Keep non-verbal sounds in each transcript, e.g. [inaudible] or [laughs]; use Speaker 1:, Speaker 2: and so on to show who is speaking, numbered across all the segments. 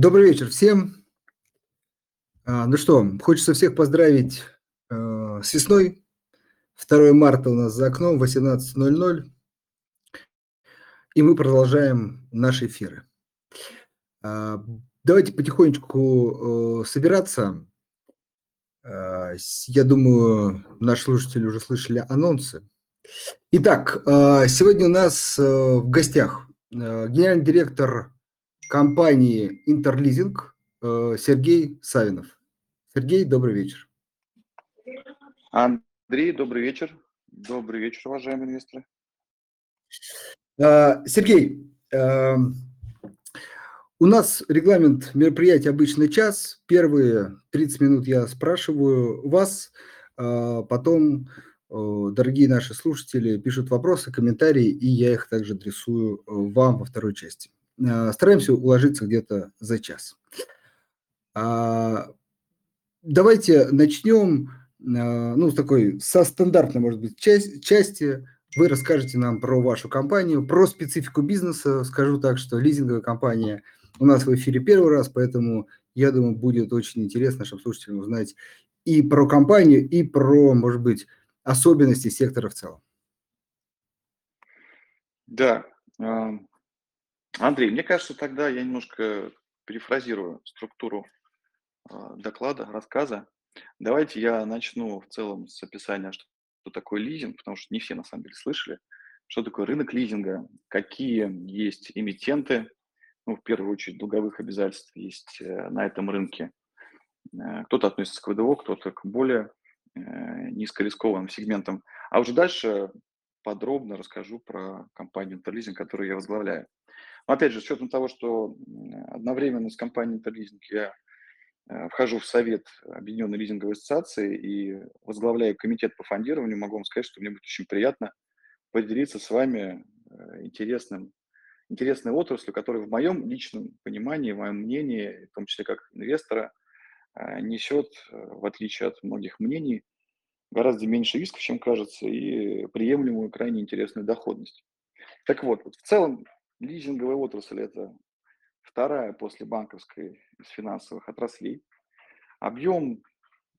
Speaker 1: Добрый вечер всем. А, ну что, хочется всех поздравить э, с весной. 2 марта у нас за окном, 18.00. И мы продолжаем наши эфиры. А, давайте потихонечку собираться. А, я думаю, наши слушатели уже слышали анонсы. Итак, а, сегодня у нас в гостях генеральный директор компании «Интерлизинг» э, Сергей Савинов. Сергей, добрый вечер.
Speaker 2: Андрей, добрый вечер. Добрый вечер, уважаемые инвесторы.
Speaker 1: А, Сергей, эм, у нас регламент мероприятия обычно час. Первые 30 минут я спрашиваю вас, а потом дорогие наши слушатели пишут вопросы, комментарии, и я их также адресую вам во второй части. А, стараемся уложиться где-то за час. А, давайте начнем, а, ну, с такой, со стандартной, может быть, части. Вы расскажете нам про вашу компанию, про специфику бизнеса. Скажу так, что лизинговая компания у нас в эфире первый раз, поэтому, я думаю, будет очень интересно нашим слушателям узнать и про компанию, и про, может быть, особенности сектора в целом.
Speaker 2: Да, Андрей, мне кажется, тогда я немножко перефразирую структуру а, доклада, рассказа. Давайте я начну в целом с описания, что такое лизинг, потому что не все на самом деле слышали, что такое рынок лизинга, какие есть эмитенты, ну, в первую очередь, долговых обязательств есть э, на этом рынке. Э, кто-то относится к ВДО, кто-то к более э, низкорискованным сегментам. А уже дальше подробно расскажу про компанию Интерлизинг, которую я возглавляю. Опять же, с учетом того, что одновременно с компанией Интерлизинг я э, вхожу в совет Объединенной лизинговой ассоциации и возглавляю комитет по фондированию, могу вам сказать, что мне будет очень приятно поделиться с вами э, интересным, интересной отраслью, которая в моем личном понимании, в моем мнении, в том числе как инвестора, э, несет, в отличие от многих мнений, гораздо меньше рисков, чем кажется, и приемлемую крайне интересную доходность. Так вот, вот в целом Лизинговая отрасль – это вторая после банковской из финансовых отраслей. Объем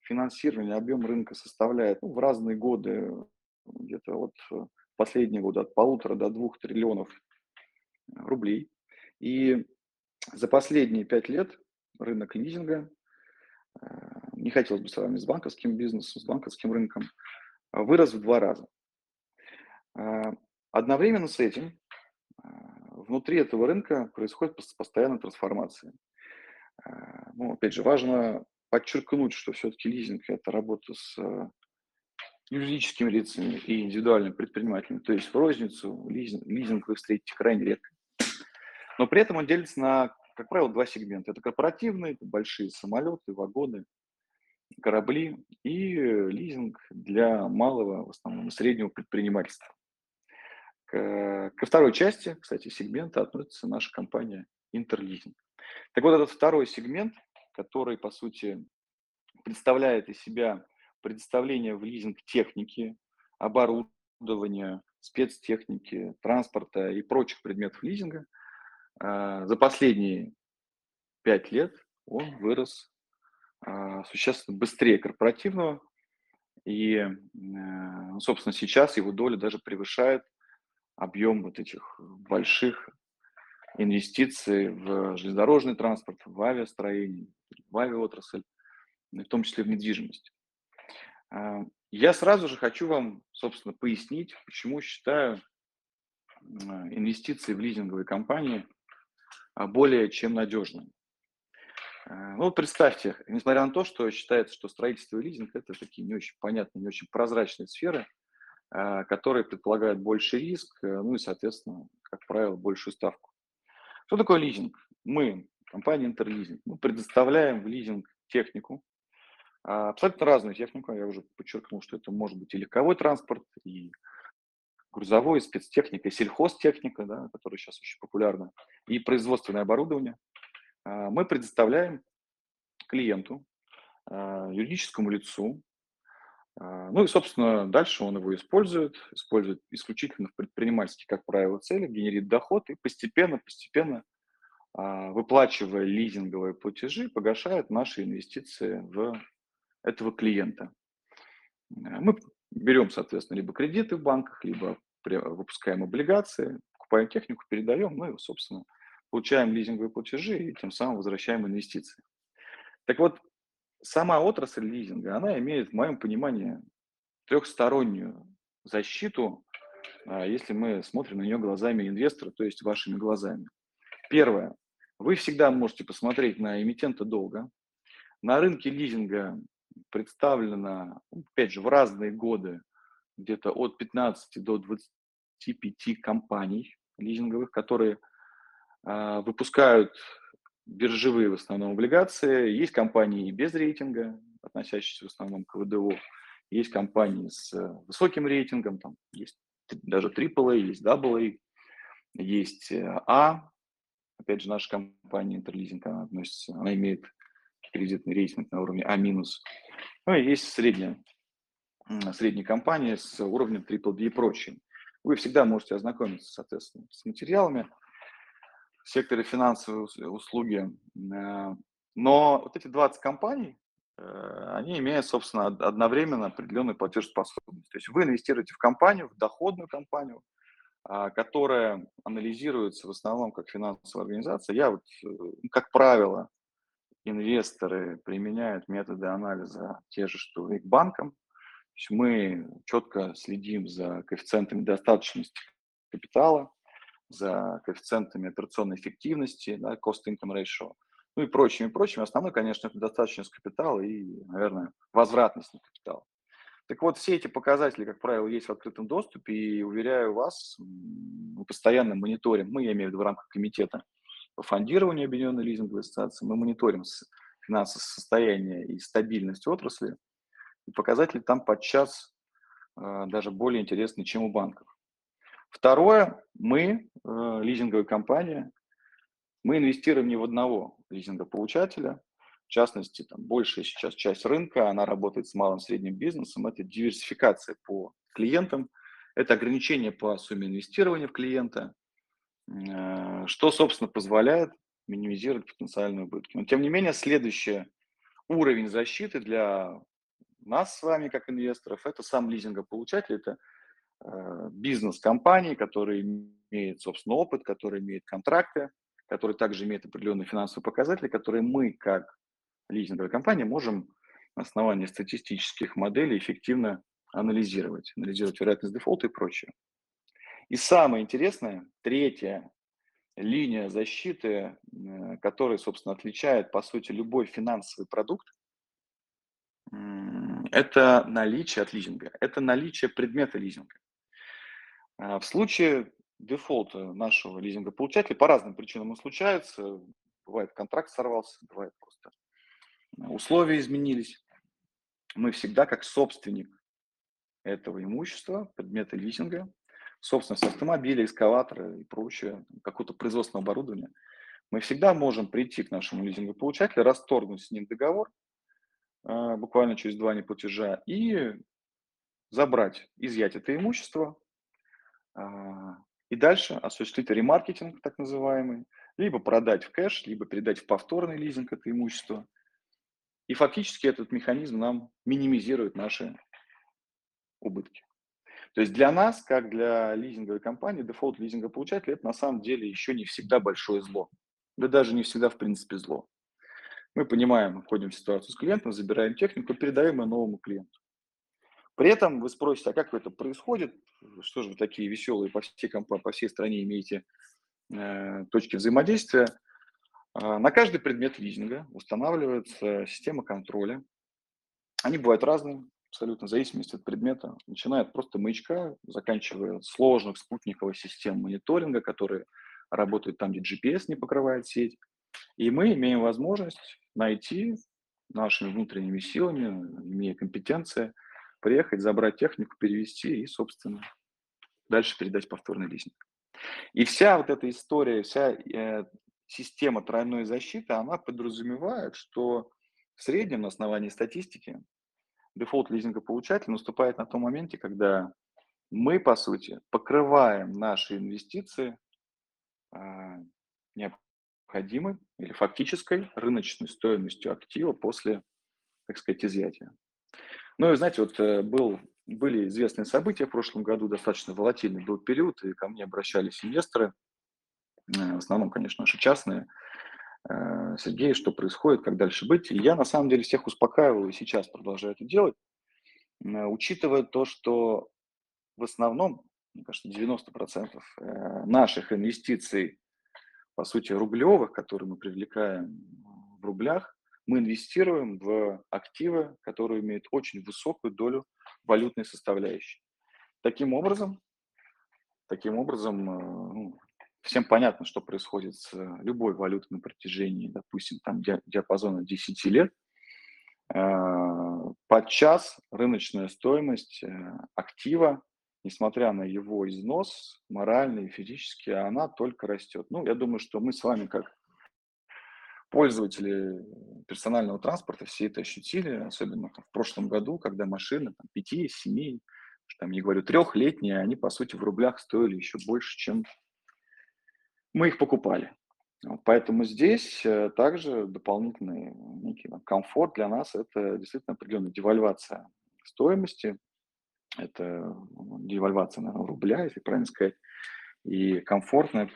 Speaker 2: финансирования, объем рынка составляет ну, в разные годы, где-то вот последние годы от полутора до двух триллионов рублей. И за последние пять лет рынок лизинга, не хотелось бы с вами с банковским бизнесом, с банковским рынком, вырос в два раза. Э, одновременно с этим внутри этого рынка происходит постоянная трансформация. А, ну, опять же, важно подчеркнуть, что все-таки лизинг – это работа с э, юридическими лицами и индивидуальными предпринимателями. То есть в розницу лизинг, лизинг вы встретите крайне редко. Но при этом он делится на, как правило, два сегмента. Это корпоративные, это большие самолеты, вагоны, корабли и лизинг для малого, в основном, среднего предпринимательства. Ко второй части, кстати, сегмента относится наша компания Интерлизинг. Так вот, этот второй сегмент, который, по сути, представляет из себя предоставление в лизинг техники, оборудования, спецтехники, транспорта и прочих предметов лизинга, за последние пять лет он вырос а, существенно быстрее корпоративного, и, ну, собственно, сейчас его доля даже превышает объем вот этих больших инвестиций в железнодорожный транспорт, в авиастроение, в авиаотрасль, в том числе в недвижимость. А, я сразу же хочу вам, собственно, пояснить, почему считаю инвестиции в лизинговые компании а, более чем надежными. А, ну, представьте, несмотря на то, что считается, что строительство и лизинг – это такие не очень понятные, не очень прозрачные сферы – Э, которые предполагают больше риск, э, ну и, соответственно, как правило, большую ставку. Что такое лизинг? Мы, компания Интерлизинг, мы предоставляем в лизинг технику, а, абсолютно разную технику. Я уже подчеркнул, что это может быть и легковой транспорт, и грузовой, спецтехника, сельхозтехника, да, которая сейчас очень популярна, и производственное оборудование. А, мы предоставляем клиенту, а, юридическому лицу, а, ну и, собственно, дальше он его использует, использует исключительно в предпринимательских, как правило, целях, генерит доход и постепенно, постепенно выплачивая лизинговые платежи, погашают наши инвестиции в этого клиента. Э, мы берем, соответственно, либо кредиты в банках, либо выпускаем облигации, покупаем технику, передаем, ну и, собственно, получаем лизинговые платежи и тем самым возвращаем инвестиции. Так вот, сама отрасль лизинга, она имеет, в моем понимании, трехстороннюю защиту, а, если мы смотрим на нее глазами инвестора, то есть вашими глазами. Первое. Вы всегда можете посмотреть на эмитента долга. На рынке лизинга представлено, опять же, в разные годы где-то от 15 до 25 компаний лизинговых, которые э, выпускают биржевые в основном облигации. Есть компании без рейтинга, относящиеся в основном к ВДО. Есть компании с высоким рейтингом, там есть даже AAA, есть AA, есть э, А. Опять же, наша компания Интерлизинг, она относится, она имеет кредитный рейтинг на уровне А-. Ну и есть средняя, средняя компания с уровнем BBB и прочим. Вы всегда можете ознакомиться, соответственно, с материалами в секторе финансовые услуги. Э, но вот эти 20 компаний, э, они имеют, собственно, одновременно определенную платежеспособность. То есть вы инвестируете в компанию, в доходную компанию, а, которая анализируется в основном как финансовая организация. Я вот, э, как правило, инвесторы применяют методы анализа те же, что и к банкам. То есть мы четко следим за коэффициентами достаточности капитала, за коэффициентами операционной эффективности, да, cost-income ratio, ну и прочими, прочими. Основной, конечно, это достаточность капитала и, наверное, возвратность на капитал. Так вот, все эти показатели, как правило, есть в открытом доступе, и, уверяю вас, мы постоянно мониторим, мы, я имею в виду в рамках комитета по фондированию Объединенной лизинговой ассоциации, мы мониторим финансовое состояние и стабильность отрасли, и показатели там подчас э, даже более интересны, чем у банков. Второе, мы, э, лизинговая компания, мы инвестируем не в одного лизингополучателя, в частности, там, большая сейчас часть рынка, она работает с малым и средним бизнесом, это диверсификация по клиентам, это ограничение по сумме инвестирования в клиента, что, собственно, позволяет минимизировать потенциальные убытки. Но, тем не менее, следующий уровень защиты для нас с вами, как инвесторов, это сам лизингополучатель, это Э, бизнес-компании, которые имеют, собственно, опыт, которые имеют контракты, которые также имеют определенные финансовые показатели, которые мы, как лизинговая компания, можем на основании статистических моделей эффективно анализировать, анализировать вероятность дефолта и прочее. И самое интересное, третья линия защиты, э, которая, собственно, отличает, по сути, любой финансовый продукт, это наличие от лизинга, это наличие предмета лизинга. А, в случае дефолта нашего лизингополучателя по разным причинам он случается. Бывает, контракт сорвался, бывает просто условия изменились. Мы всегда, как собственник этого имущества, предмета лизинга, собственность автомобиля, экскаватора и прочее, какого-то производственного оборудования, мы всегда можем прийти к нашему лизингополучателю, расторгнуть с ним договор а, буквально через два неплатежа и забрать, изъять это имущество, а, и дальше осуществить ремаркетинг, так называемый, либо продать в кэш, либо передать в повторный лизинг это имущество. И фактически этот механизм нам минимизирует наши убытки. То есть для нас, как для лизинговой компании, дефолт лизингополучателя – это на самом деле еще не всегда большое зло. Да даже не всегда, в принципе, зло. Мы понимаем, входим в ситуацию с клиентом, забираем технику, передаем ее новому клиенту. При этом вы спросите, а как это происходит? Что же вы такие веселые по всей, компании, по всей стране имеете э, точки взаимодействия? Э, на каждый предмет лизинга устанавливается система контроля. Они бывают разные, абсолютно в зависимости от предмета. Начиная от просто маячка, заканчивая сложных спутниковых систем мониторинга, которые работают там, где GPS не покрывает сеть. И мы имеем возможность найти нашими внутренними силами, имея компетенции – приехать, забрать технику, перевести и, собственно, дальше передать повторный лизинг. И вся вот эта история, вся э, система тройной защиты, она подразумевает, что в среднем на основании статистики дефолт лизингополучателя наступает на том моменте, когда мы, по сути, покрываем наши инвестиции э, необходимой или фактической рыночной стоимостью актива после, так сказать, изъятия. Ну и знаете, вот э, был, были известные события в прошлом году, достаточно волатильный был период, и ко мне обращались инвесторы, э, в основном, конечно, наши частные, Сергей, что происходит, как дальше быть. И я на самом деле всех успокаиваю и сейчас продолжаю это делать, учитывая то, что в основном, мне кажется, 90% наших инвестиций, по сути, рублевых, которые мы привлекаем в рублях, мы инвестируем в активы, которые имеют очень высокую долю валютной составляющей. Таким образом, таким образом э, ну, всем понятно, что происходит с любой валютой на протяжении, допустим, там диапазона 10 лет. Э, подчас рыночная стоимость э, актива, несмотря на его износ, моральный и физически, она только растет. Ну, я думаю, что мы с вами, как пользователи персонального транспорта все это ощутили, особенно в прошлом году, когда машины там, 5, 7, там, не говорю, трехлетние, они, по сути, в рублях стоили еще больше, чем мы их покупали. Поэтому здесь э, также дополнительный некий комфорт для нас – это действительно определенная девальвация стоимости, это девальвация, наверное, рубля, если правильно сказать, и комфортный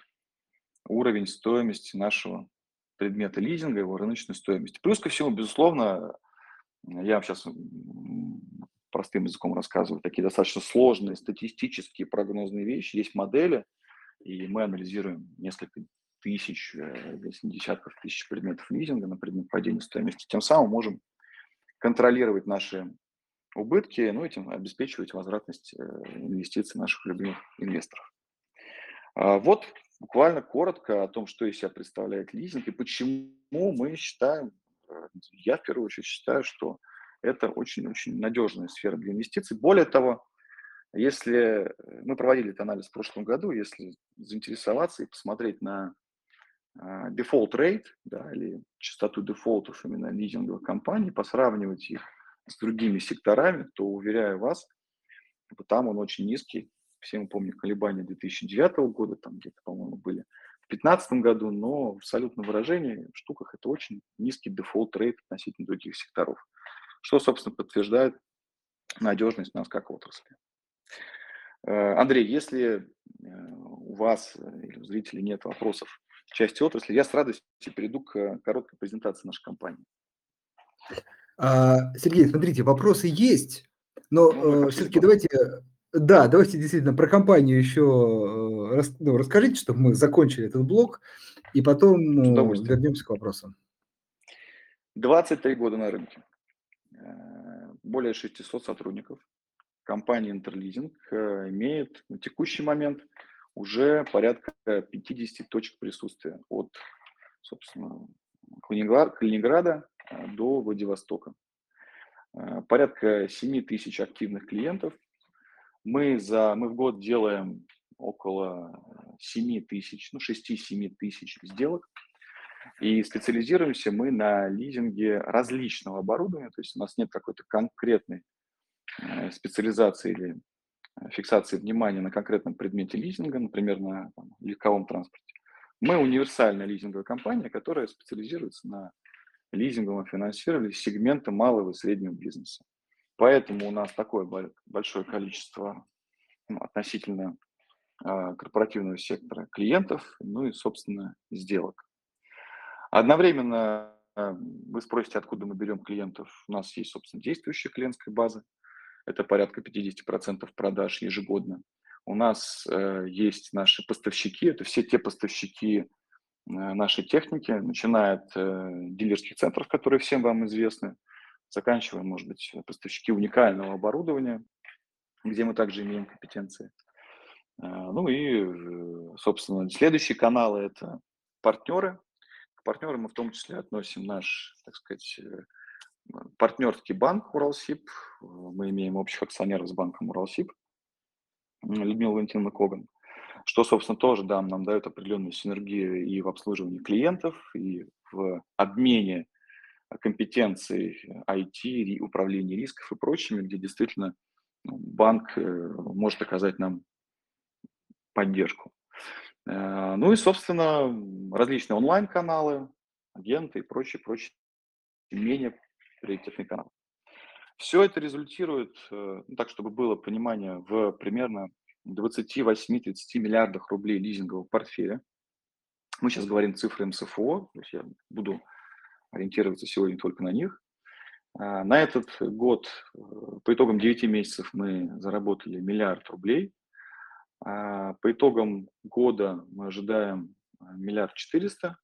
Speaker 2: уровень стоимости нашего предмета лизинга, его рыночной стоимости. Плюс ко всему, безусловно, я вам сейчас простым языком рассказываю, такие достаточно сложные статистические прогнозные вещи. Есть модели, и мы анализируем несколько тысяч, э, если десятков тысяч предметов лизинга на предмет падения стоимости. Тем самым можем контролировать наши убытки, ну, этим обеспечивать возвратность э, инвестиций наших любимых инвесторов. А вот буквально коротко о том, что из себя представляет лизинг и почему мы считаем, э, я в первую очередь считаю, что это очень-очень надежная сфера для инвестиций. Более того, если мы проводили этот анализ в прошлом году, если заинтересоваться и посмотреть на default, uh, rate, да, или частоту дефолтов именно лизинговых компаний, посравнивать их с другими секторами, то, уверяю вас, там он очень низкий, все мы помним колебания 2009 года, там где-то, по-моему, были в 2015 году, но в абсолютном выражении в штуках это очень низкий default rate относительно других секторов, что, собственно, подтверждает надежность нас как отрасли. Э, Андрей, если э, у вас или у зрителей нет вопросов в части отрасли, я с радостью перейду к короткой презентации нашей компании.
Speaker 1: А, Сергей, смотрите, вопросы есть, но ну, э, все-таки давайте да, давайте действительно про компанию еще э, ну, расскажите, чтобы мы закончили этот блок, и потом э, вернемся к вопросам.
Speaker 2: 23 года на рынке, э, более 600 сотрудников. Компания Интерлизинг имеет на текущий момент уже порядка 50 точек присутствия от, собственно, Калининграда до Владивостока. Порядка 7 тысяч активных клиентов, мы, за, мы в год делаем около 7 тысяч, ну 6-7 тысяч сделок. И специализируемся мы на лизинге различного оборудования, то есть у нас нет какой-то конкретной э, специализации или э, фиксации внимания на конкретном предмете лизинга, например, на там, легковом транспорте. Мы универсальная лизинговая компания, которая специализируется на лизинговом финансировании сегмента малого и среднего бизнеса. Поэтому у нас такое большое количество ну, относительно э, корпоративного сектора клиентов, ну и, собственно, сделок. Одновременно э, вы спросите, откуда мы берем клиентов. У нас есть, собственно, действующая клиентская база. Это порядка 50% продаж ежегодно. У нас э, есть наши поставщики, это все те поставщики э, нашей техники, начиная от э, дилерских центров, которые всем вам известны, заканчивая, может быть, поставщики уникального оборудования, где мы также имеем компетенции. А, ну и, э, собственно, следующие каналы – это партнеры. К партнерам мы в том числе относим наш, так сказать, э, партнерский банк Уралсиб. Мы имеем общих акционеров с банком Уралсиб, Людмила Валентиновна Коган, что, собственно, тоже да, нам дает определенную синергию и в обслуживании клиентов, и в обмене компетенций IT, управления рисков и прочими, где действительно ну, банк э, может оказать нам поддержку. Э, ну и, собственно, различные онлайн-каналы, агенты и прочие, прочие менее приоритетные каналы. Все это результирует, э, ну, так чтобы было понимание, в примерно 28-30 миллиардах рублей лизингового портфеля. Мы сейчас говорим цифры МСФО, то есть я буду ориентироваться сегодня только на них. А, на этот год, э, по итогам 9 месяцев, мы заработали миллиард рублей. А, по итогам года мы ожидаем э, миллиард четыреста.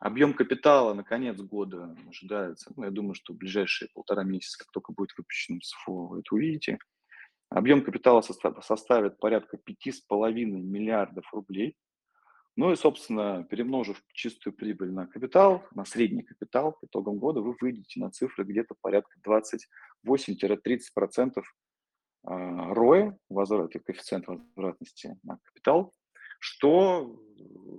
Speaker 2: Объем капитала на конец года ожидается, ну, я думаю, что в ближайшие полтора месяца, как только будет выпущен СФО, вы это увидите. Объем капитала составит порядка 5,5 миллиардов рублей. Ну и, собственно, перемножив чистую прибыль на капитал, на средний капитал, по итогам года вы выйдете на цифры где-то порядка 28-30% ROE, возврат, коэффициент возвратности на капитал, что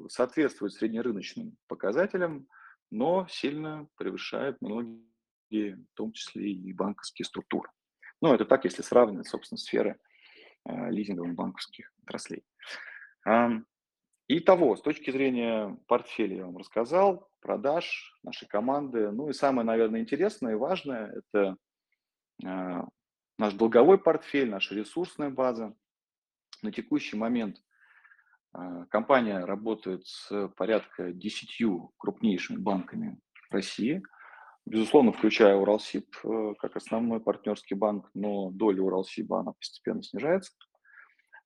Speaker 2: соответствует среднерыночным показателям, но сильно превышает многие, в том числе и банковские структуры. Ну, это так, если сравнивать, собственно, сферы э, лизинговых банковских отраслей. Итого, с точки зрения портфеля я вам рассказал, продаж, нашей команды. Ну и самое, наверное, интересное и важное – это э, наш долговой портфель, наша ресурсная база. На текущий момент э, компания работает с порядка 10 крупнейшими банками России – безусловно, включая Уралсиб э, как основной партнерский банк, но доля Уралсиба, она постепенно снижается.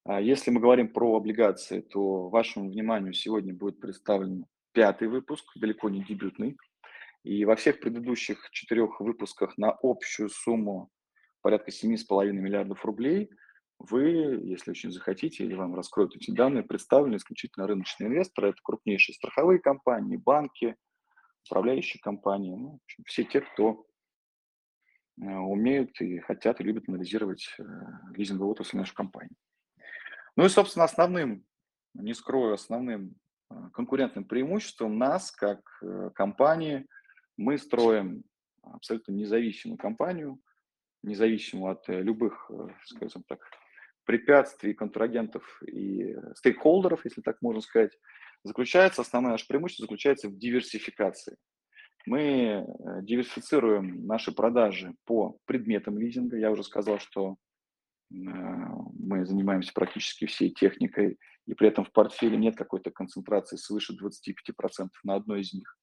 Speaker 2: А если мы говорим про облигации, то вашему вниманию сегодня будет представлен пятый выпуск, далеко не дебютный. И во всех предыдущих четырех выпусках на общую сумму порядка 7,5 миллиардов рублей вы, если очень захотите, или вам раскроют эти данные, представлены исключительно рыночные инвесторы. Это крупнейшие страховые компании, банки, управляющие компании, ну, общем, все те, кто э, умеют и хотят и любят анализировать э, лизинговую отрасль нашей компании. Ну и, собственно, основным, не скрою, основным э, конкурентным преимуществом нас, как компании, мы строим абсолютно независимую компанию, независимую от любых, скажем так, препятствий, контрагентов и стейкхолдеров, если так можно сказать заключается, основное наше преимущество заключается в диверсификации. Мы э, диверсифицируем наши продажи по предметам лизинга. Я уже сказал, что э, мы занимаемся практически всей техникой, и при этом в портфеле нет какой-то концентрации свыше 25% на одной из них.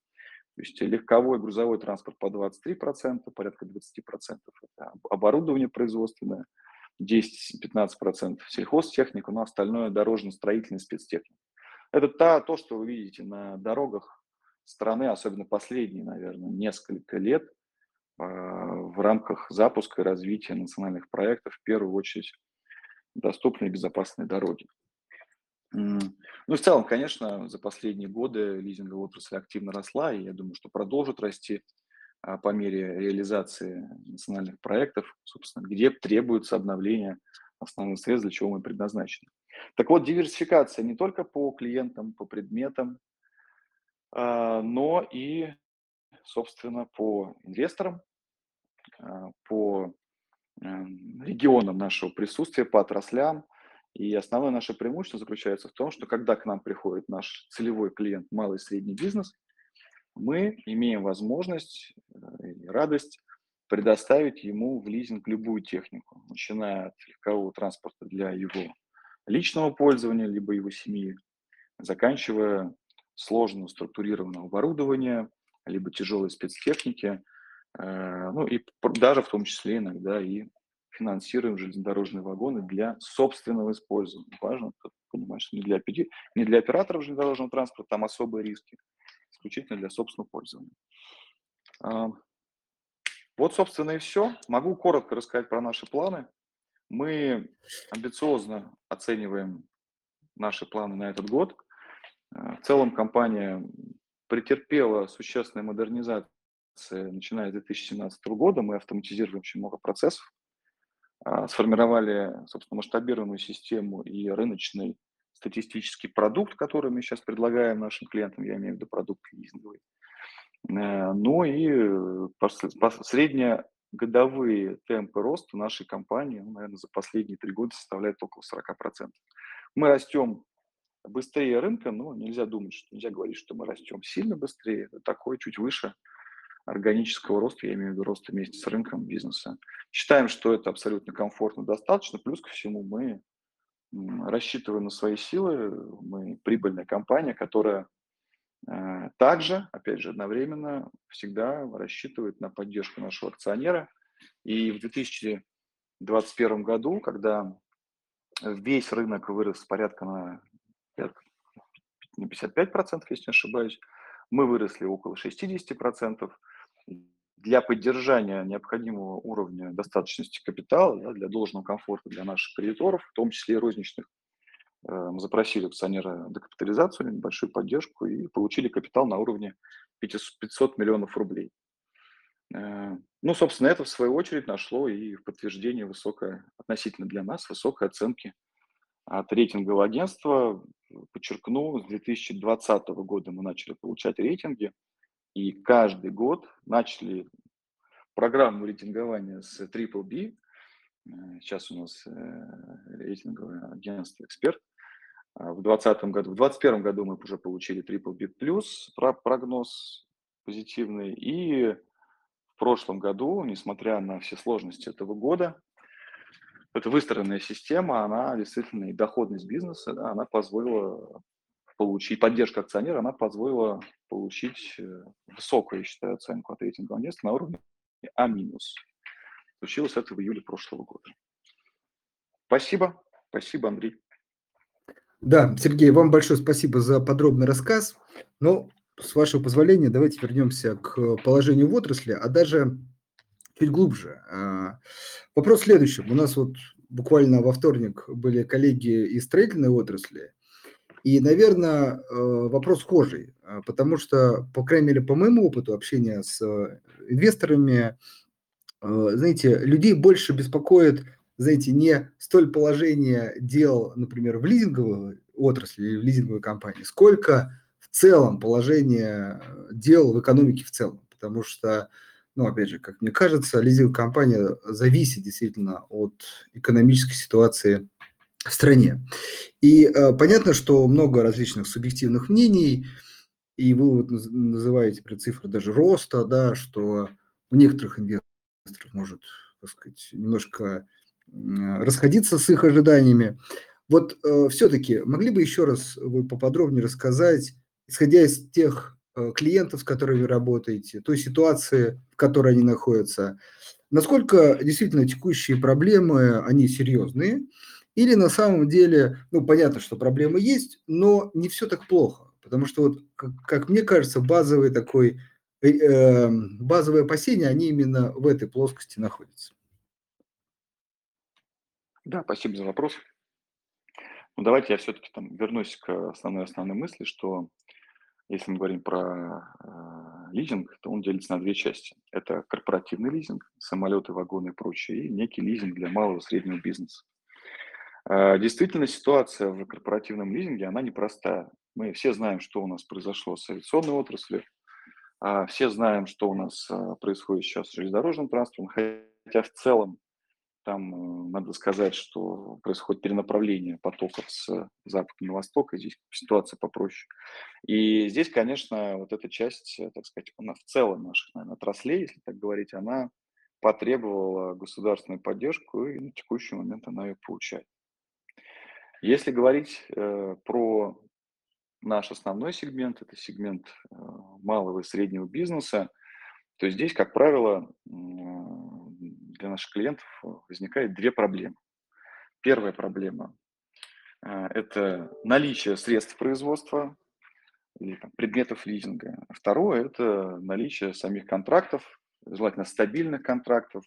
Speaker 2: То есть легковой грузовой транспорт по 23%, порядка 20%. Это оборудование производственное, 10-15%, сельхозтехника, но остальное дорожно-строительная спецтехника. Это та, то, что вы видите на дорогах страны, особенно последние, наверное, несколько лет а, в рамках запуска и развития национальных проектов, в первую очередь, доступные безопасные дороги. Ну, в целом, конечно, за последние годы лизинговая отрасль активно росла, и я думаю, что продолжит расти по мере реализации национальных проектов, собственно, где требуется обновление основных средств, для чего мы предназначены. Так вот, диверсификация не только по клиентам, по предметам, а, но и, собственно, по инвесторам, а, по эм, регионам нашего присутствия, по отраслям. И основное наше преимущество заключается в том, что когда к нам приходит наш целевой клиент, малый и средний бизнес, мы имеем возможность э, и радость предоставить ему в лизинг любую технику, начиная от легкового транспорта для его личного пользования, либо его семьи, заканчивая сложным структурированным оборудованием, либо тяжелой спецтехники, э, ну и даже в том числе иногда и финансируем железнодорожные вагоны для собственного использования. Важно понимать, что не для, не для операторов железнодорожного транспорта, там особые риски, исключительно для собственного пользования. А, вот, собственно, и все. Могу коротко рассказать про наши планы. Мы амбициозно оцениваем наши планы на этот год. Э, в целом компания претерпела существенную модернизацию, начиная с 2017 года. Мы автоматизируем очень много процессов, а, сформировали, собственно, масштабированную систему и рыночный статистический продукт, который мы сейчас предлагаем нашим клиентам, я имею в виду продукт лизинговый. Э, ну и э, средняя годовые темпы роста нашей компании, ну, наверное, за последние три года составляют около 40%. Мы растем быстрее рынка, но нельзя думать, что нельзя говорить, что мы растем сильно быстрее. Такое чуть выше органического роста, я имею в виду роста вместе с рынком бизнеса. Считаем, что это абсолютно комфортно, достаточно. Плюс ко всему мы рассчитываем на свои силы. Мы прибыльная компания, которая э, также, опять же, одновременно всегда рассчитывает на поддержку нашего акционера. И в 2021 году, когда весь рынок вырос порядка на на 55%, если не ошибаюсь, мы выросли около 60%. Для поддержания необходимого уровня достаточности капитала, да, для должного комфорта для наших кредиторов, в том числе и розничных, э, мы запросили акционера декапитализацию, небольшую поддержку и получили капитал на уровне 500 миллионов рублей. Э, ну, собственно, это в свою очередь нашло и в подтверждение высокой, относительно для нас, высокой оценки от рейтингового агентства. Подчеркну, с 2020 года мы начали получать рейтинги, и каждый год начали программу рейтингования с Triple B. Э, сейчас у нас э, рейтинговое агентство «Эксперт». А в 2020 году, в 2021 году мы уже получили Triple B+, прогноз позитивный, и в прошлом году, несмотря на все сложности этого года, эта выстроенная система, она действительно и доходность бизнеса, да, она позволила получить, поддержка акционера, она позволила получить э, высокую, я считаю, оценку от рейтингового агентства на уровне А-. Случилось это в июле прошлого года. Спасибо. Спасибо, Андрей.
Speaker 1: Да, Сергей, вам большое спасибо за подробный рассказ. Ну, с вашего позволения, давайте вернемся к положению в отрасли, а даже чуть глубже. А, вопрос следующий. У нас вот буквально во вторник были коллеги из строительной отрасли, и, наверное, э, вопрос схожий, а, потому что, по крайней мере, по моему опыту общения с э, инвесторами, э, знаете, людей больше беспокоит, знаете, не столь положение дел, например, в лизинговой отрасли или в лизинговой компании, сколько в целом положение дел в экономике в целом. Потому что ну, опять же, как мне кажется, лизинг-компания зависит действительно от экономической ситуации в стране. И э, понятно, что много различных субъективных мнений, и вы вот называете при цифры даже роста, да, что у некоторых инвесторов может, так сказать, немножко расходиться с их ожиданиями. Вот э, все-таки могли бы еще раз вы поподробнее рассказать, исходя из тех Э, клиентов, с которыми вы работаете, той ситуации, в которой они находятся. Насколько действительно текущие проблемы, они серьезные, или на самом деле, ну, понятно, что проблемы есть, но не все так плохо. Потому что, вот, как, как мне кажется, базовый такой, э, эм, базовые опасения, они именно в этой плоскости находятся.
Speaker 2: Да, спасибо за вопрос. Ну, давайте я все-таки там вернусь к основной основной мысли, что если мы говорим про э, лизинг, то он делится на две части. Это корпоративный лизинг, самолеты, вагоны и прочее, и некий лизинг для малого и среднего бизнеса. Э, действительно, ситуация в корпоративном лизинге, она непростая. Мы все знаем, что у нас произошло с авиационной отраслью, э, все знаем, что у нас э, происходит сейчас с железнодорожным транспортом, хотя в целом там э, надо сказать, что происходит перенаправление потоков с запада на восток, и здесь ситуация попроще. И здесь, конечно, вот эта часть, э, так сказать, она в целом наших, наверное, отраслей, если так говорить, она потребовала государственную поддержку, и на текущий момент она ее получает. Если говорить э, про наш основной сегмент, это сегмент э, малого и среднего бизнеса, то здесь, как правило, для наших клиентов возникает две проблемы. Первая проблема – это наличие средств производства или там, предметов лизинга. Второе – это наличие самих контрактов, желательно стабильных контрактов,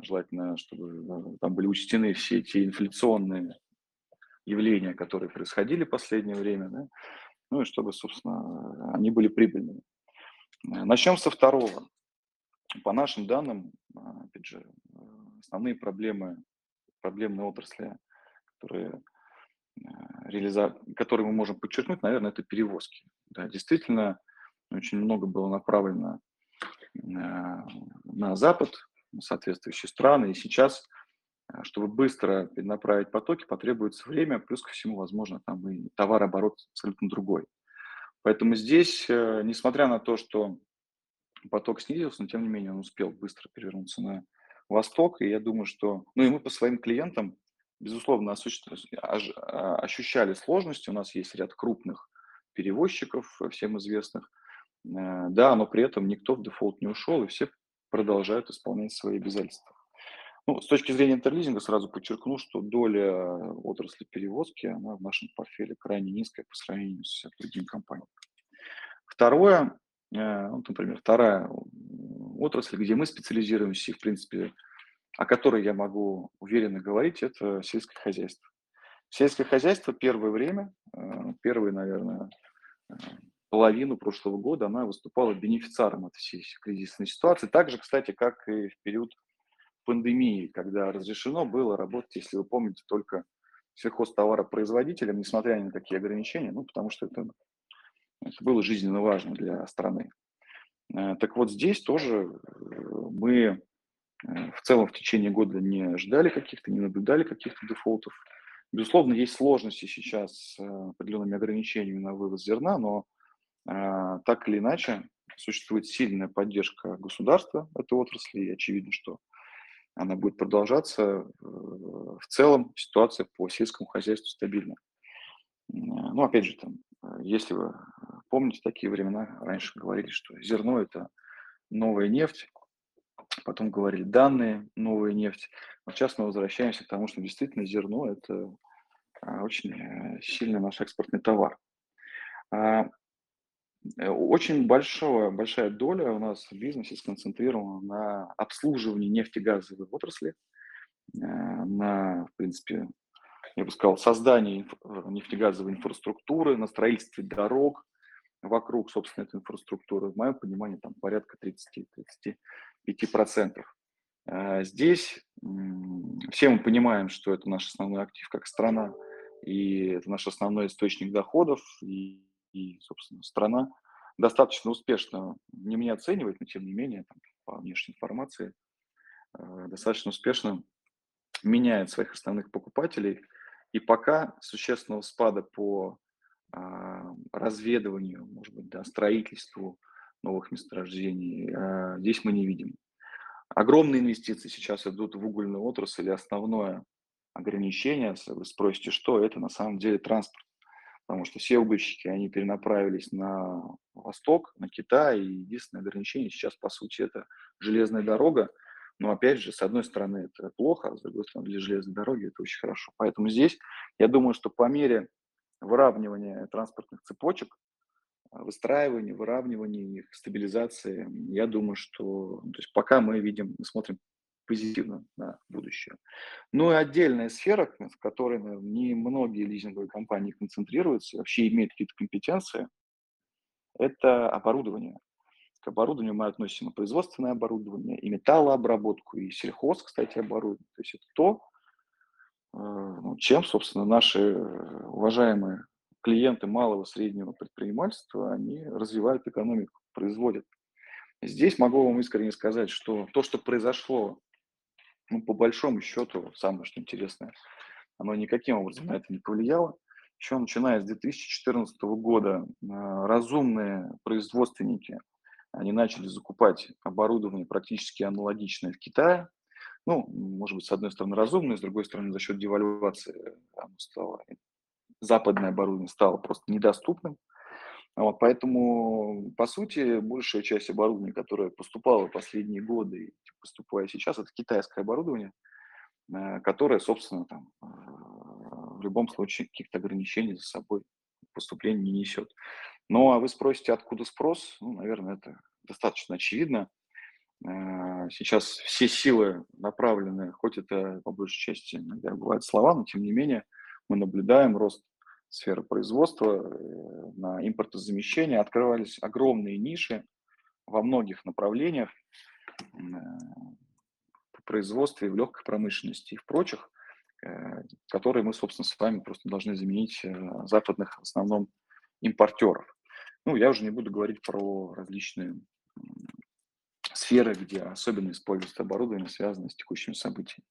Speaker 2: желательно, чтобы там были учтены все эти инфляционные явления, которые происходили в последнее время, да? ну и чтобы, собственно, они были прибыльными. Начнем со второго. По нашим данным, а, опять же, э, основные проблемы, проблемные отрасли, которые, а, реализа... которые мы можем подчеркнуть, наверное, это перевозки. Да, действительно, очень много было направлено а, на Запад, на соответствующие страны, и сейчас чтобы быстро перенаправить потоки, потребуется время, плюс ко всему, возможно, там и товарооборот абсолютно другой. Поэтому здесь, э, несмотря на то, что поток снизился, но тем не менее он успел быстро перевернуться на восток, и я думаю, что... Ну и мы по своим клиентам, безусловно, а, ощущали сложности. У нас есть ряд крупных перевозчиков, э, всем известных. Э, да, но при этом никто в дефолт не ушел, и все продолжают исполнять свои обязательства. Ну, с точки зрения интерлизинга сразу подчеркну, что доля отрасли перевозки, она в нашем портфеле крайне низкая по сравнению с другими компаниями. Второе, э, вот, например, вторая отрасль, где мы специализируемся и, в принципе, о которой я могу уверенно говорить, это сельское хозяйство. Сельское хозяйство первое время, э, первые, наверное, э, половину прошлого года она выступала бенефициаром от всей кризисной ситуации. Так же, кстати, как и в период пандемии, когда разрешено было работать, если вы помните, только сельхозтоваропроизводителям, несмотря на такие ограничения, ну, потому что это, это было жизненно важно для страны. Э, так вот здесь тоже э, мы э, в целом в течение года не ждали каких-то, не наблюдали каких-то дефолтов. Безусловно, есть сложности сейчас с определенными ограничениями на вывоз зерна, но так или иначе существует сильная поддержка государства этой отрасли, и очевидно, что она будет продолжаться. Э, в целом ситуация по сельскому хозяйству стабильна. Ну, опять же, там, э, если вы помните такие времена, раньше говорили, что зерно – это новая нефть, потом говорили данные, новая нефть. Но сейчас мы возвращаемся к тому, что действительно зерно – это а, очень э, сильный наш экспортный товар. Э, очень большое, большая доля у нас в бизнесе сконцентрирована на обслуживании нефтегазовой отрасли, э, на, в принципе, я бы сказал, создании э, нефтегазовой инфраструктуры, на строительстве дорог вокруг, собственно, этой инфраструктуры. В моем понимании, там порядка 30-35%. Здесь все мы понимаем, что это наш основной актив как страна, и это наш основной источник доходов, и и, собственно, страна достаточно успешно, не мне оценивать, но тем не менее, там, по внешней информации, э, достаточно успешно меняет своих основных покупателей. И пока существенного спада по э, разведыванию, может быть, да, строительству новых месторождений э, здесь мы не видим. Огромные инвестиции сейчас идут в угольную отрасль, и основное ограничение, вы спросите, что это на самом деле транспорт потому что все угольщики, они перенаправились на восток, на Китай, и единственное ограничение сейчас, по сути, это железная дорога, но, опять же, с одной стороны, это плохо, а с другой стороны, для железной дороги это очень хорошо. Поэтому здесь, я думаю, что по мере выравнивания транспортных цепочек, выстраивания, выравнивания их, стабилизации, я думаю, что то есть пока мы видим, мы смотрим позитивно на будущее. Ну и отдельная сфера, в которой не многие лизинговые компании концентрируются, вообще имеют какие-то компетенции, это оборудование. К оборудованию мы относим и производственное оборудование, и металлообработку, и сельхоз, кстати, оборудование. То есть это то, э, ну, чем, собственно, наши уважаемые клиенты малого среднего предпринимательства, они развивают экономику, производят. Здесь могу вам искренне сказать, что то, что произошло ну, по большому счету, самое что интересное, оно никаким образом на это не повлияло. Еще начиная с 2014 года а, разумные производственники, они начали закупать оборудование практически аналогичное в Китае. Ну, может быть, с одной стороны разумное, с другой стороны за счет девальвации оно стало, западное оборудование стало просто недоступным. Вот, поэтому, по сути, большая часть оборудования, которое поступало последние годы и поступая сейчас, это китайское оборудование, э, которое, собственно, там, э, в любом случае каких-то ограничений за собой поступление не несет. Ну, а вы спросите, откуда спрос? Ну, наверное, это достаточно очевидно. Э, сейчас все силы направлены, хоть это по большей части иногда бывают слова, но тем не менее мы наблюдаем рост сферы производства, э, на импортозамещение, открывались огромные ниши во многих направлениях э, в производстве, в легкой промышленности и в прочих, э, которые мы, собственно, с вами просто должны заменить западных, в основном, импортеров. Ну, я уже не буду говорить про различные сферы, где особенно используется оборудование, связанное с текущими событиями.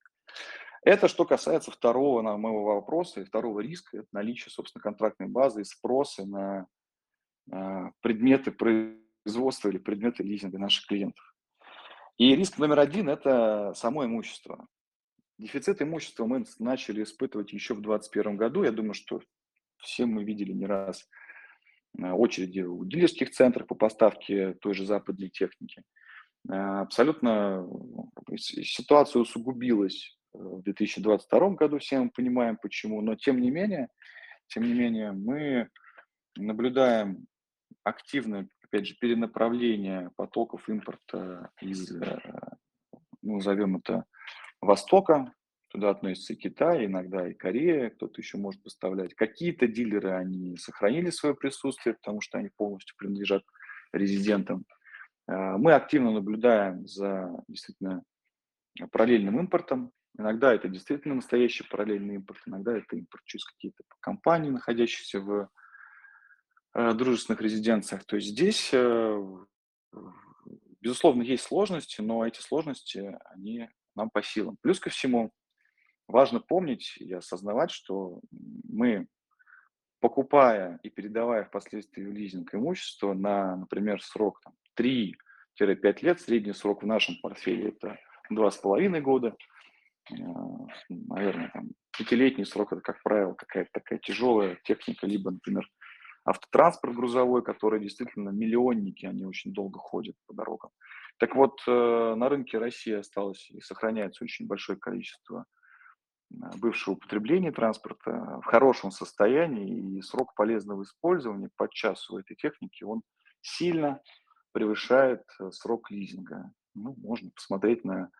Speaker 2: Это что касается второго на моего вопроса и второго риска, это наличие, собственно, контрактной базы и спроса на а, предметы производства или предметы лизинга наших клиентов. И риск номер один – это само имущество. Дефицит имущества мы начали испытывать еще в 2021 году. Я думаю, что все мы видели не раз очереди у дилерских центров по поставке той же западной техники. А, абсолютно ситуация усугубилась в 2022 году, все мы понимаем почему, но тем не менее, тем не менее мы наблюдаем активное, опять же, перенаправление потоков импорта из, э, ну, назовем это, Востока, туда относится и Китай, иногда и Корея, кто-то еще может поставлять. Какие-то дилеры, они сохранили свое присутствие, потому что они полностью принадлежат резидентам. А, мы активно наблюдаем за действительно параллельным импортом. Иногда это действительно настоящий параллельный импорт, иногда это импорт через какие-то компании, находящиеся в Э, дружественных резиденциях. То есть здесь, э, безусловно, есть сложности, но эти сложности, они нам по силам. Плюс ко всему, важно помнить и осознавать, что мы, покупая и передавая впоследствии в лизинг имущество на, например, срок там, 3-5 лет, средний срок в нашем портфеле это 2,5 года, наверное, там, пятилетний срок, это, как правило, какая-то такая тяжелая техника, либо, например, автотранспорт грузовой, который действительно миллионники, они очень долго ходят по дорогам. Так вот, э, на рынке России осталось и сохраняется очень большое количество э, бывшего употребления транспорта в хорошем состоянии, и срок полезного использования под час у этой техники, он сильно превышает э, срок лизинга. Ну, можно посмотреть на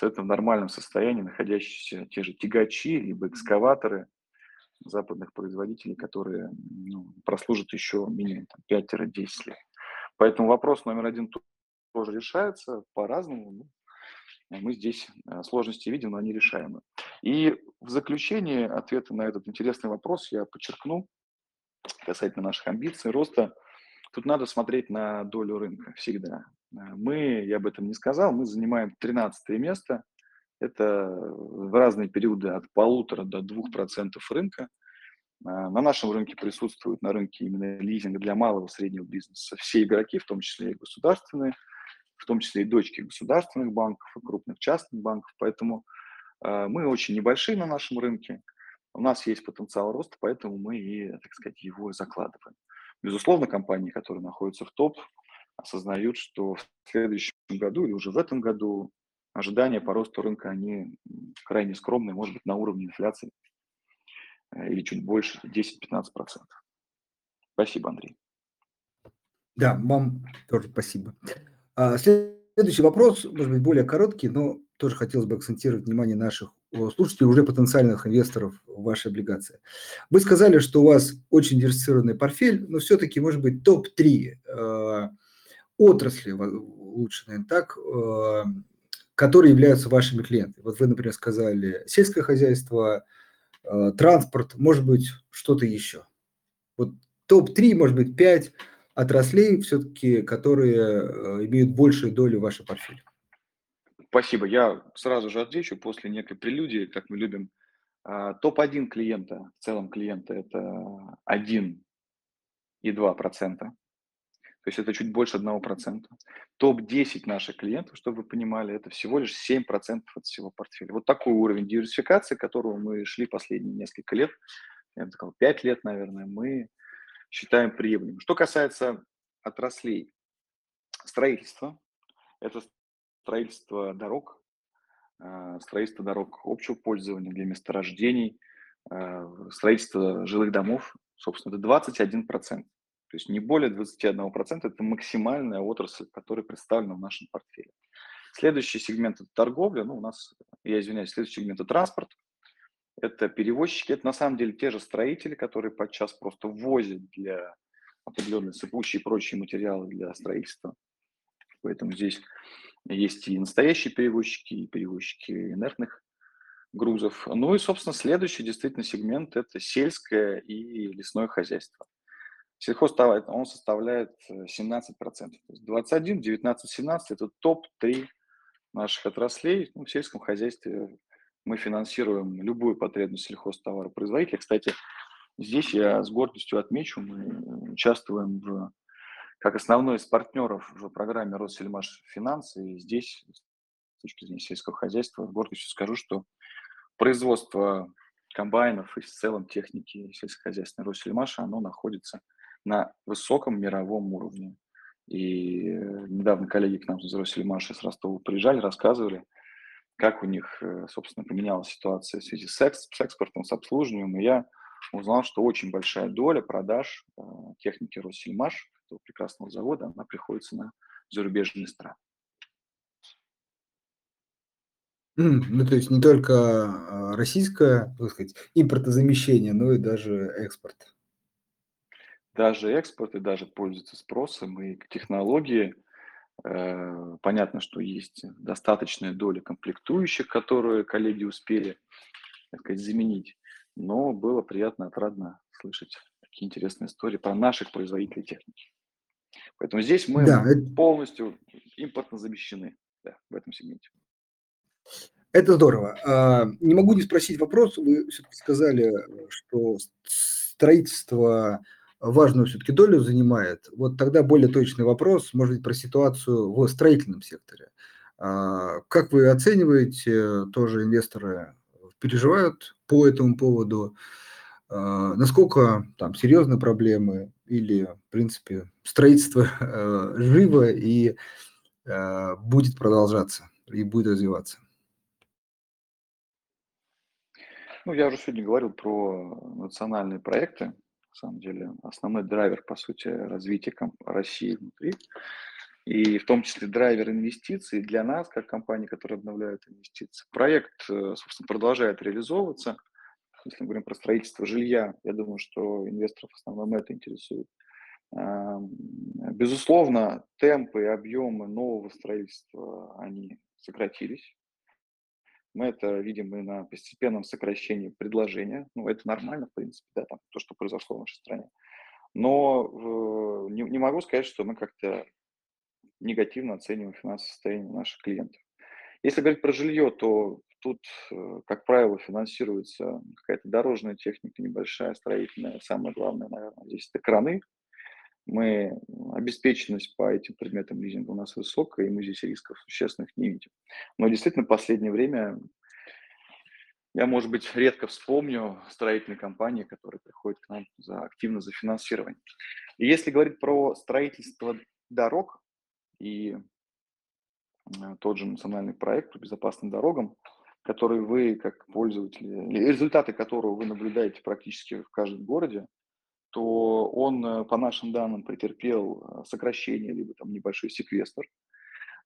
Speaker 2: абсолютно в нормальном состоянии находящиеся те же тягачи, либо экскаваторы – западных производителей, которые ну, прослужат еще минимум 5-10 лет. Поэтому вопрос номер один тоже решается по-разному. Ну, мы здесь э, сложности видим, но они решаемы. И в заключение ответа на этот интересный вопрос я подчеркну касательно наших амбиций, роста. Тут надо смотреть на долю рынка всегда. Э, мы, я об этом не сказал, мы занимаем 13 место это в разные периоды от полутора до двух процентов рынка. А, на нашем рынке присутствуют на рынке именно лизинг для малого и среднего бизнеса все игроки, в том числе и государственные, в том числе и дочки государственных банков и крупных частных банков. Поэтому а, мы очень небольшие на нашем рынке. У нас есть потенциал роста, поэтому мы и, так сказать, его закладываем. Безусловно, компании, которые находятся в топ, осознают, что в следующем году или уже в этом году ожидания по росту рынка, они крайне скромные, может быть, на уровне инфляции э, или чуть больше, 10-15%. Спасибо, Андрей.
Speaker 1: Да, вам тоже спасибо. А, следующий вопрос, может быть, более короткий, но тоже хотелось бы акцентировать внимание наших слушателей, уже потенциальных инвесторов в ваши облигации. Вы сказали, что у вас очень диверсифицированный портфель, но все-таки, может быть, топ-3 э, отрасли, лучше, наверное, так, э, которые являются вашими клиентами. Вот вы, например, сказали сельское хозяйство, э, транспорт, может быть, что-то еще. Вот топ-3, может быть, 5 отраслей все-таки, которые э, имеют большую долю в вашем портфеле.
Speaker 2: Спасибо. Я сразу же отвечу после некой прелюдии, как мы любим. А, топ-1 клиента, в целом клиента, это 1 и 2% то есть это чуть больше 1%. Топ-10 наших клиентов, чтобы вы понимали, это всего лишь 7% от всего портфеля. Вот такой уровень диверсификации, к которому мы шли последние несколько лет, я бы сказал, 5 лет, наверное, мы считаем приемлемым. Что касается отраслей, строительство, это строительство дорог, э, строительство дорог общего пользования для месторождений, э, строительство жилых домов, собственно, это 21%. То есть не более 21% – это максимальная отрасль, которая представлена в нашем портфеле. Следующий сегмент – это торговля. Ну, у нас, я извиняюсь, следующий сегмент – это транспорт. Это перевозчики. Это на самом деле те же строители, которые подчас просто ввозят для определенной сыпучие и прочие материалы для строительства. Поэтому здесь есть и настоящие перевозчики, и перевозчики инертных грузов. Ну и, собственно, следующий действительно сегмент – это сельское и лесное хозяйство. Сельхозтовар, он составляет 17%. Э, То есть 21, 19, 17 – это топ-3 наших отраслей. Ну, в сельском хозяйстве мы финансируем любую потребность сельхозтоваропроизводителя. Кстати, здесь я с гордостью отмечу, мы участвуем в, как основной из партнеров в программе Россельмаш Финансы. И здесь, с точки зрения сельского хозяйства, с гордостью скажу, что производство комбайнов и в целом техники сельскохозяйственной Россельмаша, оно находится на высоком мировом уровне. И недавно коллеги к нам из Россельмаша с Ростова приезжали, рассказывали, как у них, э, собственно, поменялась ситуация в связи с, экс, с экспортом, с обслуживанием. И я узнал, что очень большая доля продаж э, техники Россельмаш, этого прекрасного завода, она приходится на зарубежные страны.
Speaker 1: Ну, то есть не только а, российское, так сказать, импортозамещение, но и даже экспорт.
Speaker 2: Даже экспорт и даже пользуется спросом, и технологии – Э, понятно, что есть достаточная доля комплектующих, которые коллеги успели, так сказать, заменить. Но было приятно, отрадно слышать такие интересные истории про наших производителей техники. Поэтому здесь мы да, полностью импортно замещены да, в этом сегменте.
Speaker 1: Это здорово. А, не могу не спросить вопрос. Вы все-таки сказали, что строительство важную все-таки долю занимает, вот тогда более точный вопрос, может быть, про ситуацию в строительном секторе. А, как вы оцениваете, тоже инвесторы переживают по этому поводу, а, насколько там серьезные проблемы или, в принципе, строительство [laughs] э, живо и э, будет продолжаться и будет развиваться?
Speaker 2: Ну, я уже сегодня говорил про национальные проекты, самом деле, основной драйвер, по сути, развития России внутри. И в том числе драйвер инвестиций для нас, как компании, которые обновляют инвестиции. Проект, э, собственно, продолжает реализовываться. Если мы говорим про строительство жилья, я думаю, что инвесторов в основном это интересует. Безусловно, темпы и объемы нового строительства, они сократились. Мы это видим и на постепенном сокращении предложения. Ну, это нормально, в принципе, да, там, то, что произошло в нашей стране. Но э, не, не могу сказать, что мы как-то негативно оцениваем финансовое состояние наших клиентов. Если говорить про жилье, то тут, э, как правило, финансируется какая-то дорожная техника небольшая, строительная. Самое главное, наверное, здесь это краны. Мы, обеспеченность по этим предметам лизинга у нас высокая, и мы здесь рисков существенных не видим. Но действительно, в последнее время я, может быть, редко вспомню строительные компании, которые приходят к нам за, активно за финансирование. И если говорить про строительство дорог и э, тот же национальный проект по безопасным дорогам, который вы, как пользователи, результаты которого вы наблюдаете практически в каждом городе, то он, э, по нашим данным, претерпел э, сокращение, либо там небольшой секвестр.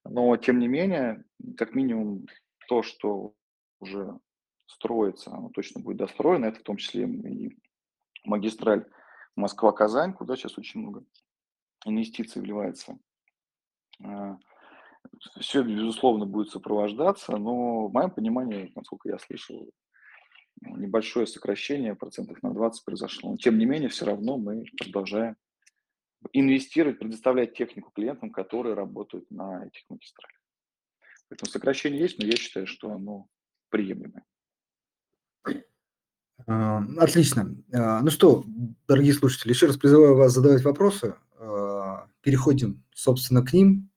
Speaker 2: Но, тем не менее, как минимум, то, что уже строится, оно точно будет достроено. Это в том числе и магистраль Москва-Казань, куда сейчас очень много инвестиций вливается. А, Все, безусловно, будет сопровождаться, но в моем понимании, насколько я слышал, небольшое сокращение процентов на 20 произошло. Но, тем не менее, все равно мы продолжаем инвестировать, предоставлять технику клиентам, которые работают на этих магистралях. Поэтому сокращение есть, но я считаю, что оно приемлемое.
Speaker 1: А, отлично. А, ну что, дорогие слушатели, еще раз призываю вас задавать вопросы. А, переходим, собственно, к ним.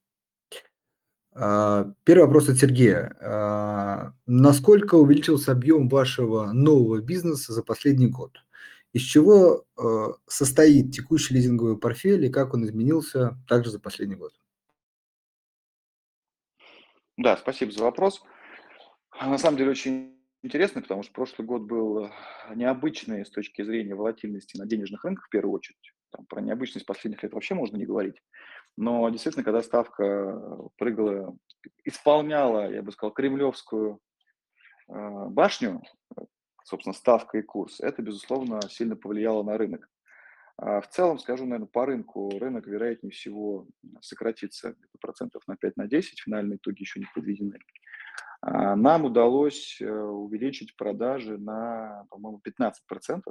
Speaker 1: А, первый вопрос от Сергея. А, насколько увеличился объем вашего нового бизнеса за последний год? Из чего а, состоит текущий лизинговый портфель и как он изменился также за последний год?
Speaker 2: Да, спасибо за вопрос. На самом деле очень интересный, потому что прошлый год был необычный с точки зрения волатильности на денежных рынках в первую очередь. Там, про необычность последних лет вообще можно не говорить. Но действительно, когда ставка прыгала, исполняла, я бы сказал, кремлевскую э, башню, собственно, ставка и курс, это, безусловно, сильно повлияло на рынок. А в целом, скажу, наверное, по рынку, рынок, вероятнее всего, сократится процентов на 5-10, на финальные итоги еще не подведены. А нам удалось э, увеличить продажи на, по-моему, 15%.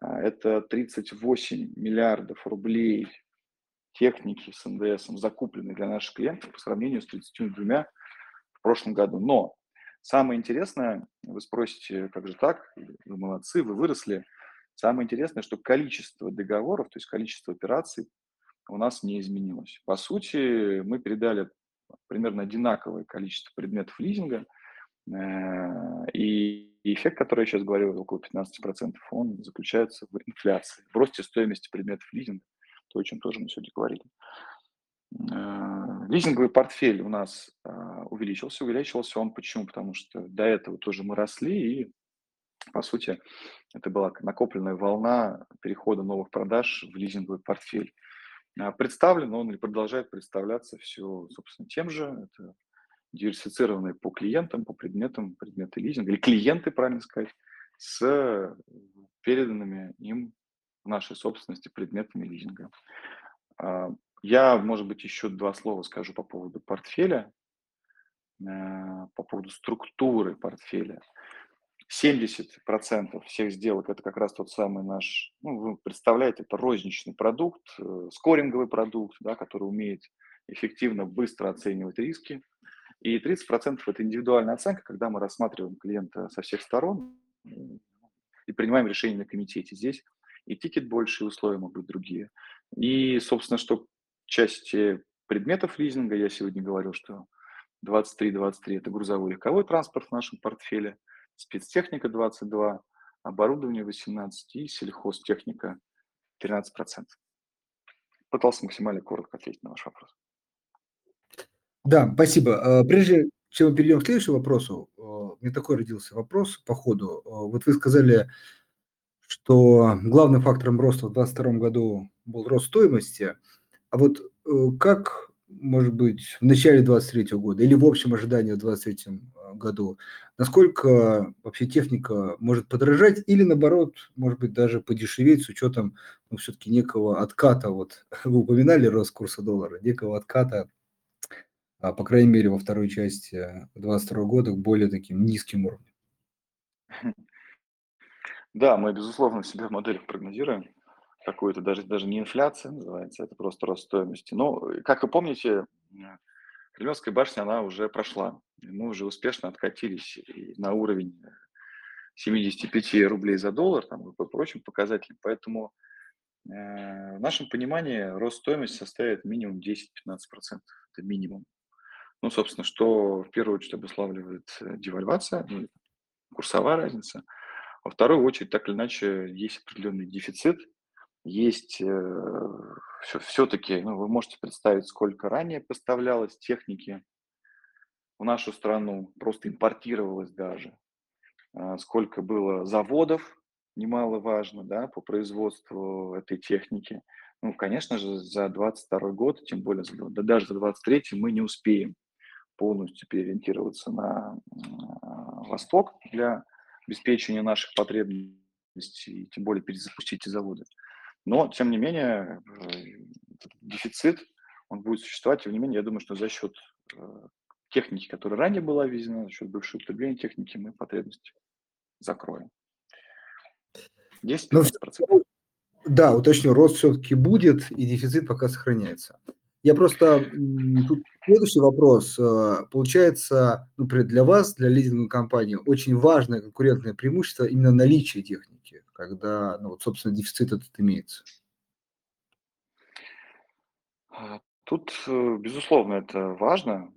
Speaker 2: А это 38 миллиардов рублей техники с НДС, закупленной для наших клиентов по сравнению с 32 в прошлом году. Но Самое интересное, вы спросите, как же так, вы молодцы, вы выросли. Самое интересное, что количество договоров, то есть количество операций у нас не изменилось. По сути, мы передали примерно одинаковое количество предметов лизинга, э, и эффект, который я сейчас говорю, около 15%, он заключается в инфляции, в росте стоимости предметов лизинга, то, о чем тоже мы сегодня говорили. Э, лизинговый портфель у нас э, увеличился. Увеличился он почему? Потому что до этого тоже мы росли, и, по сути, это была накопленная волна перехода новых продаж в лизинговый портфель. А представлен он или продолжает представляться все, собственно, тем же. Это диверсифицированные по клиентам, по предметам, предметы лизинга, или клиенты, правильно сказать, с переданными им в нашей собственности предметами лизинга. А, я, может быть, еще два слова скажу по поводу портфеля, э, по поводу структуры портфеля. 70% всех сделок– это как раз тот самый наш, ну, вы представляете, это розничный продукт, э, скоринговый продукт, да, который умеет эффективно, быстро оценивать риски. И 30% – это индивидуальная оценка, когда мы рассматриваем клиента со всех сторон и принимаем решение на комитете. Здесь и тикет больше, и условия могут быть другие. И, собственно, что части предметов лизинга, я сегодня говорил, что 23-23 это грузовой легковой транспорт в нашем портфеле, спецтехника 22, оборудование 18 и сельхозтехника 13%. Пытался максимально коротко ответить на ваш вопрос.
Speaker 1: Да, спасибо. А, прежде чем мы перейдем к следующему вопросу, у меня такой родился вопрос по ходу. Вот вы сказали, что главным фактором роста в 2022 году был рост стоимости. А вот э, как, может быть, в начале 2023 года или в общем ожидании в 2023 э, году, насколько вообще техника может подорожать или наоборот, может быть, даже подешеветь с учетом ну, все-таки некого отката, вот [laughs] вы упоминали рост курса доллара, некого отката, а, по крайней мере, во второй части 2022 года к более таким низким уровням.
Speaker 2: Да, мы, безусловно, себя в моделях прогнозируем. Какую-то даже, даже не инфляция называется, это просто рост стоимости. Но, э, как вы помните, Кремлевская башня, она уже прошла. Мы уже успешно откатились на уровень 75 рублей за доллар там, и по прочим показателям. Поэтому э, в нашем понимании рост стоимости составит минимум 10-15%. Это минимум. Ну, собственно, что в первую очередь обуславливает э, девальвация, ну, курсовая разница – во вторую очередь, так или иначе, есть определенный дефицит, есть э, все-таки, ну, вы можете представить, сколько ранее поставлялось техники в нашу страну, просто импортировалось даже, э, сколько было заводов, немаловажно, да, по производству этой техники. Ну, конечно же, за 22 год, тем более да даже за 23 мы не успеем полностью переориентироваться на э, Восток для обеспечения наших потребностей, тем более перезапустить эти заводы. Но, тем не менее, э, дефицит, он будет существовать. Тем не менее, я думаю, что за счет э, техники, которая ранее была введена, за счет бывшего употребления техники, мы потребности закроем. 10-15%. Ну,
Speaker 1: да, уточню, рост все-таки будет, и дефицит пока сохраняется. Я просто тут следующий вопрос. Э, получается, например, для вас, для лизинговой компании, очень важное конкурентное преимущество именно наличие техники, когда, ну, вот, собственно, дефицит этот имеется.
Speaker 2: А, тут, э, безусловно, это важно.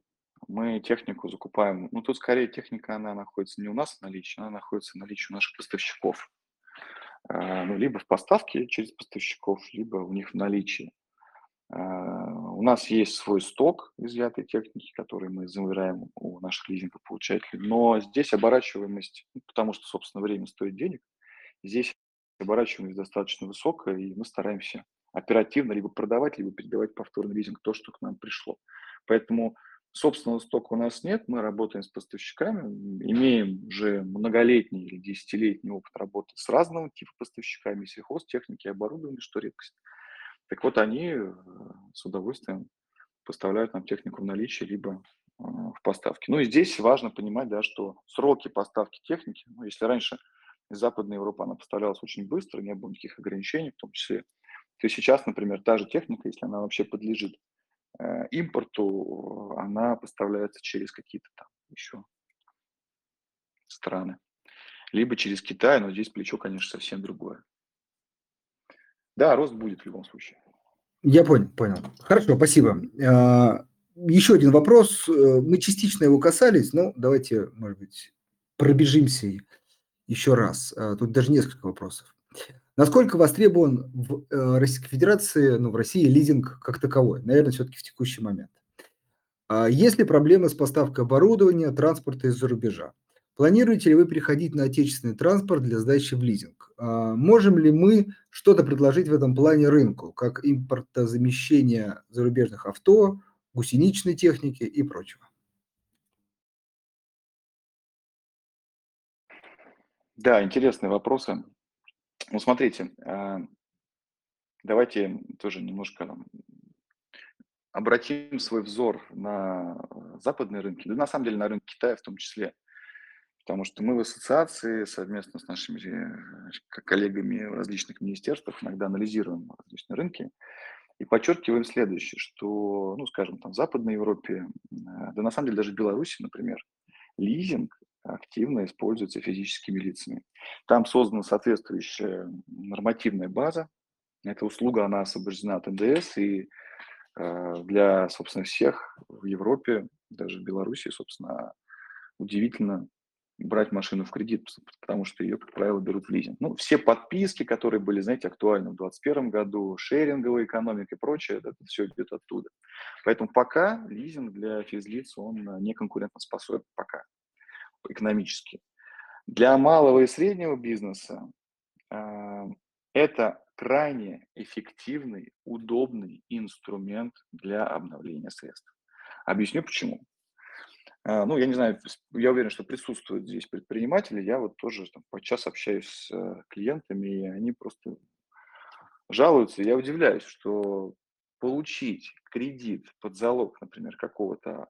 Speaker 2: Мы технику закупаем. Ну, тут скорее техника, она находится не у нас в наличии, она находится в наличии у наших поставщиков. Э, ну, либо в поставке через поставщиков, либо у них в наличии. А, у нас есть свой сток изъятой техники, который мы забираем у наших лизингополучателей, но здесь оборачиваемость, ну, потому что, собственно, время стоит денег, здесь оборачиваемость достаточно высокая, и мы стараемся оперативно либо продавать, либо передавать повторный лизинг то, что к нам пришло. Поэтому собственного стока у нас нет, мы работаем с поставщиками, имеем уже многолетний или десятилетний опыт работы с разного типа поставщиками, сельхозтехники, оборудования, что редкость. Так вот, они э, с удовольствием поставляют нам технику в наличии, либо э, в поставке. Ну и здесь важно понимать, да, что сроки поставки техники, ну, если раньше из Западной Европы она поставлялась очень быстро, не было никаких ограничений, в том числе, то сейчас, например, та же техника, если она вообще подлежит э, импорту, она поставляется через какие-то там еще страны, либо через Китай, но здесь плечо, конечно, совсем другое. Да, рост будет в любом случае.
Speaker 1: Я понял, понял. Хорошо, спасибо. А, еще один вопрос. Э, мы частично его касались, но давайте, может быть, пробежимся еще раз. А, тут даже несколько вопросов. Насколько востребован в э, Российской Федерации, ну, в России лизинг как таковой? Наверное, все-таки в текущий момент. А есть ли проблемы с поставкой оборудования, транспорта из-за рубежа? Планируете ли вы переходить на отечественный транспорт для сдачи в лизинг? А можем ли мы что-то предложить в этом плане рынку, как импортозамещение зарубежных авто, гусеничной техники и прочего?
Speaker 2: Да, интересные вопросы. Ну, смотрите, а, давайте тоже немножко обратим свой взор на западные рынки, да на самом деле на рынок Китая в том числе. Потому что мы в ассоциации совместно с нашими э, коллегами в различных министерствах иногда анализируем различные рынки и подчеркиваем следующее, что, ну, скажем, там в Западной Европе, э, да на самом деле даже в Беларуси, например, лизинг активно используется физическими лицами. Там создана соответствующая нормативная база. Эта услуга, она освобождена от НДС, и э, для, собственно, всех в Европе, даже в Беларуси, собственно, удивительно брать машину в кредит, потому что ее, как правило, берут в лизинг. Ну, все подписки, которые были, знаете, актуальны в 2021 году, шеринговая экономика и прочее, это все идет оттуда. Поэтому пока лизинг для физлиц, он не конкурентоспособен пока экономически. Для малого и среднего бизнеса э, это крайне эффективный, удобный инструмент для обновления средств. Объясню почему. А, ну, я не знаю, я уверен, что присутствуют здесь предприниматели. Я вот тоже там, подчас общаюсь с э, клиентами, и они просто жалуются. Я удивляюсь, что получить кредит под залог, например, какого-то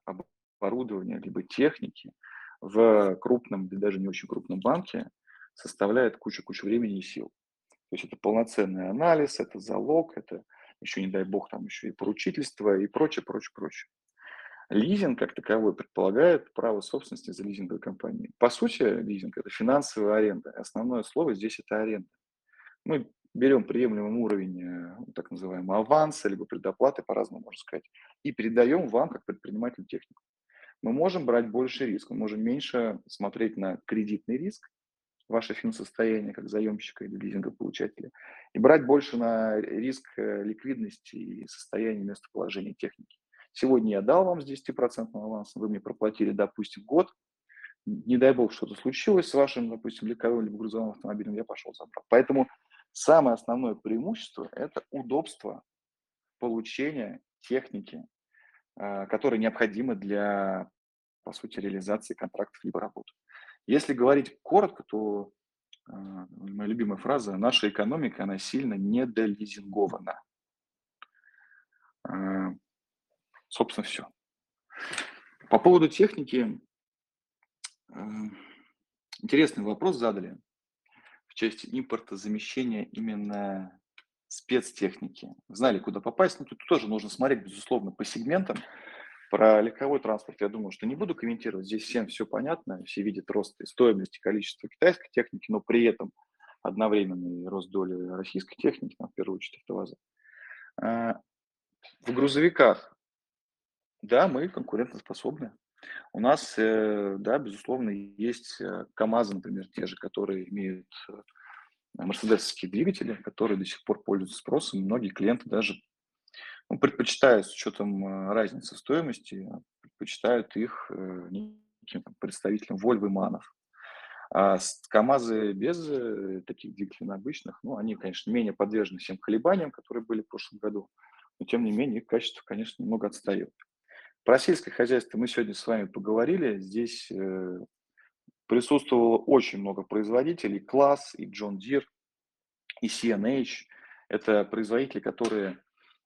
Speaker 2: оборудования либо техники в крупном или даже не очень крупном банке составляет кучу-кучу времени и сил. То есть это полноценный анализ, это залог, это еще, не дай бог, там еще и поручительство и прочее, прочее, прочее. Лизинг как таковой предполагает право собственности за лизинговой компанией. По сути, лизинг – это финансовая аренда. Основное слово здесь – это аренда. Мы берем приемлемый уровень э, так называемого аванса, либо предоплаты, по-разному можно сказать, и передаем вам, как предпринимателю, технику. Мы можем брать больше риск, мы можем меньше смотреть на кредитный риск, ваше финсостояние как заемщика или лизингополучателя, и брать больше на риск э, ликвидности и состояния местоположения техники. Сегодня я дал вам с 10% авансом, вы мне проплатили, допустим, год, не дай бог, что-то случилось с вашим, допустим, легковым либо грузовым автомобилем, я пошел забрал. Поэтому самое основное преимущество – это удобство получения техники, а, которые необходимы для, по сути, реализации контрактов либо работ. Если говорить коротко, то а, моя любимая фраза «наша экономика, она сильно недолизингована». Собственно, все. По поводу техники, э, интересный вопрос задали в части импорта замещения именно спецтехники. Знали, куда попасть, но тут тоже нужно смотреть, безусловно, по сегментам. Про легковой транспорт я думаю, что не буду комментировать. Здесь всем все понятно, все видят рост и стоимости, количества китайской техники, но при этом одновременный рост доли российской техники, в первую очередь автоваза. А, в грузовиках да, мы конкурентоспособны. У нас, э, да, безусловно, есть э, КАМАЗы, например, те же, которые имеют э, мерседесовские двигатели, которые до сих пор пользуются спросом. Многие клиенты даже ну, предпочитают с учетом разницы в стоимости, предпочитают их неким там, представителям и Манов. А КАМАЗы без таких двигателей обычных, ну, они, конечно, менее подвержены всем колебаниям, которые были в прошлом году, но тем не менее их качество, конечно, немного отстает. Про сельское хозяйство мы сегодня с вами поговорили. Здесь э, присутствовало очень много производителей. Класс и John Deere, и CNH. Это производители, которые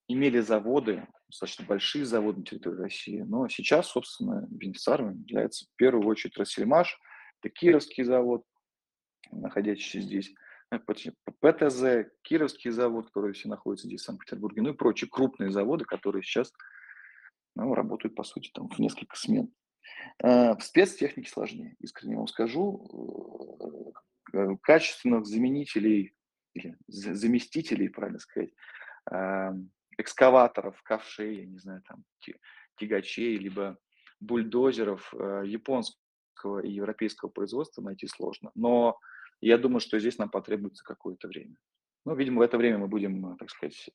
Speaker 2: имели заводы, достаточно большие заводы на территории России. Но сейчас, собственно, бенефициаром является в первую очередь Россельмаш. Это Кировский завод, находящийся здесь. Э, ПТЗ, Кировский завод, который все находится здесь, в Санкт-Петербурге, ну и прочие крупные заводы, которые сейчас ну, работают, по сути, там в несколько смен. Э, в спецтехнике сложнее, искренне вам скажу. Э, э, качественных заменителей или заместителей, правильно сказать, экскаваторов, ковшей, я не знаю, там, тягачей, либо бульдозеров японского и европейского производства найти сложно. Но я думаю, что здесь нам потребуется какое-то время. Ну, видимо, в это время мы будем, так сказать,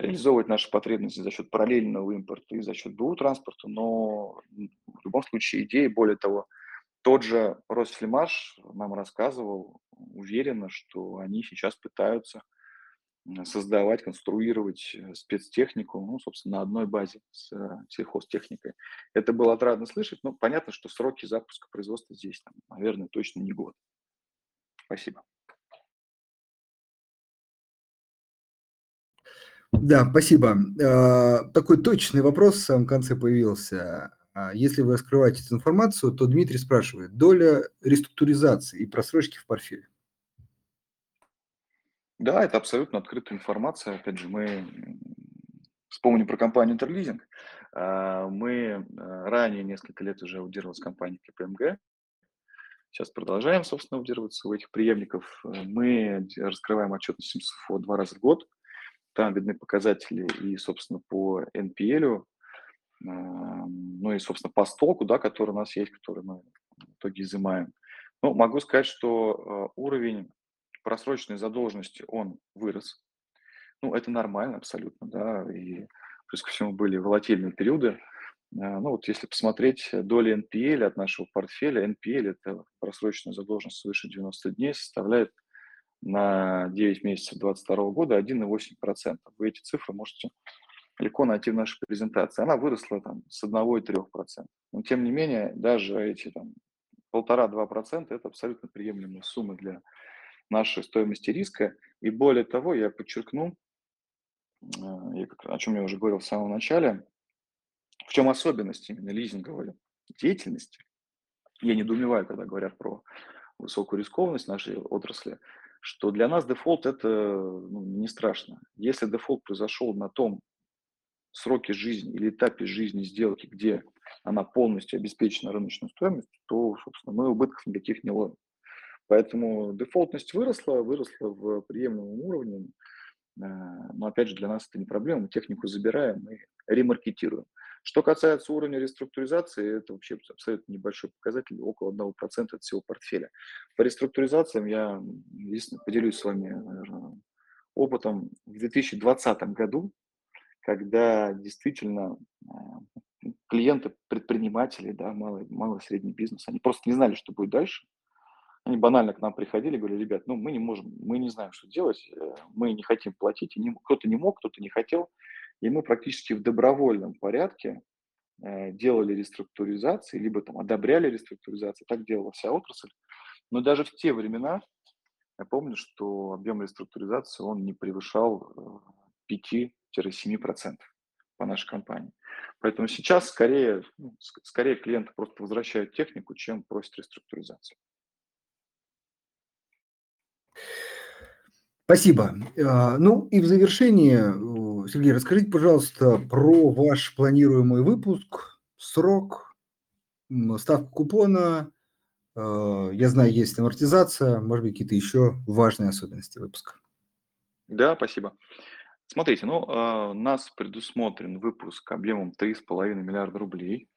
Speaker 2: реализовывать наши потребности за счет параллельного импорта и за счет БУ транспорта, но в любом случае идея, более того, тот же Росфлемаш нам рассказывал уверенно, что они сейчас пытаются создавать, конструировать э, спецтехнику, ну, собственно, на одной базе с э, сельхозтехникой. Это было отрадно слышать, но понятно, что сроки запуска производства здесь, там, наверное, точно не год. Спасибо.
Speaker 1: Да, спасибо. А, такой точный вопрос в самом конце появился. А, если вы раскрываете эту информацию, то Дмитрий спрашивает, доля реструктуризации и просрочки в портфеле?
Speaker 2: Да, это абсолютно открытая информация. Опять же, мы вспомним про компанию Интерлизинг. А, мы ранее несколько лет уже аудировалась компания КПМГ. Сейчас продолжаем, собственно, аудироваться у этих преемников. Мы раскрываем отчетность МСФО два раза в год – там видны показатели и, собственно, по NPL, ну и, собственно, по стоку, да, который у нас есть, который мы в итоге изымаем. Ну, могу сказать, что а, уровень просроченной задолженности, он вырос. Ну, это нормально абсолютно, да, и плюс ко всему были волатильные периоды. А, ну, вот если посмотреть доли NPL от нашего портфеля, NPL – это просроченная задолженность свыше 90 дней, составляет на 9 месяцев 2022 года 1,8%. Вы эти цифры можете легко найти в нашей презентации. Она выросла там, с 1,3%. Но тем не менее, даже эти там, 1,5-2% это абсолютно приемлемые суммы для нашей стоимости риска. И более того, я подчеркну, э, о чем я уже говорил в самом начале, в чем особенность именно лизинговой деятельности. Я недоумеваю, когда говорят про высокую рискованность нашей отрасли что для нас дефолт это ну, не страшно. Если дефолт произошел на том сроке жизни или этапе жизни сделки, где она полностью обеспечена рыночной стоимостью, то, собственно, мы убытков никаких не ловим. Поэтому дефолтность выросла, выросла в приемлемом уровне. Э, но, опять же, для нас это не проблема. Мы технику забираем и ремаркетируем. Что касается уровня реструктуризации, это вообще абсолютно небольшой показатель, около 1% от всего портфеля. По реструктуризациям я, единственное, поделюсь с вами наверное, опытом в 2020 году, когда действительно э, клиенты, предприниматели, да, малый, малый средний бизнес, они просто не знали, что будет дальше. Они банально к нам приходили, говорили, ребят, ну мы не можем, мы не знаем, что делать, э, мы не хотим платить, и не, кто-то не мог, кто-то не хотел. И мы практически в добровольном порядке э, делали реструктуризации, либо там одобряли реструктуризации, так делала вся отрасль. Но даже в те времена я помню, что объем реструктуризации он не превышал 5-7% э, по нашей компании. Поэтому сейчас скорее, ну, скорее клиенты просто возвращают технику, чем просят реструктуризацию.
Speaker 1: Спасибо. А, ну и в завершение, Сергей, расскажите, пожалуйста, про ваш планируемый выпуск, срок, ставку купона. А, я знаю, есть амортизация, может быть, какие-то еще важные особенности выпуска.
Speaker 2: Да, спасибо. Смотрите, ну, у нас предусмотрен выпуск объемом 3,5 миллиарда рублей.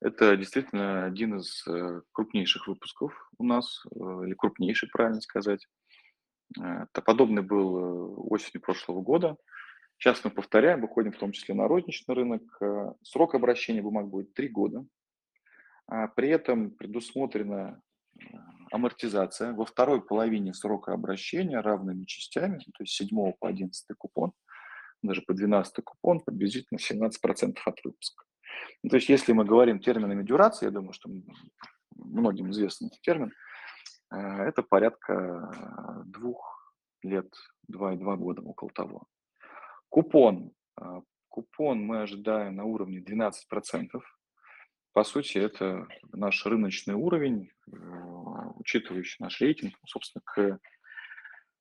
Speaker 2: Это действительно один из э, крупнейших выпусков у нас, э, или крупнейший, правильно сказать. Это подобный был э, осенью прошлого года. Сейчас мы повторяем, выходим в том числе на розничный рынок. Э, срок обращения бумаг будет 3 года. А при этом предусмотрена э, амортизация во второй половине срока обращения равными частями, то есть 7 по 11 купон, даже по 12 купон, приблизительно 17% от выпуска. То есть если мы говорим терминами дюрации, я думаю, что многим известен термин, Э, это порядка двух лет, два и два года, около того. Купон. А, купон мы ожидаем на уровне 12%. По сути, это наш рыночный уровень, э, учитывающий наш рейтинг, ну, собственно, к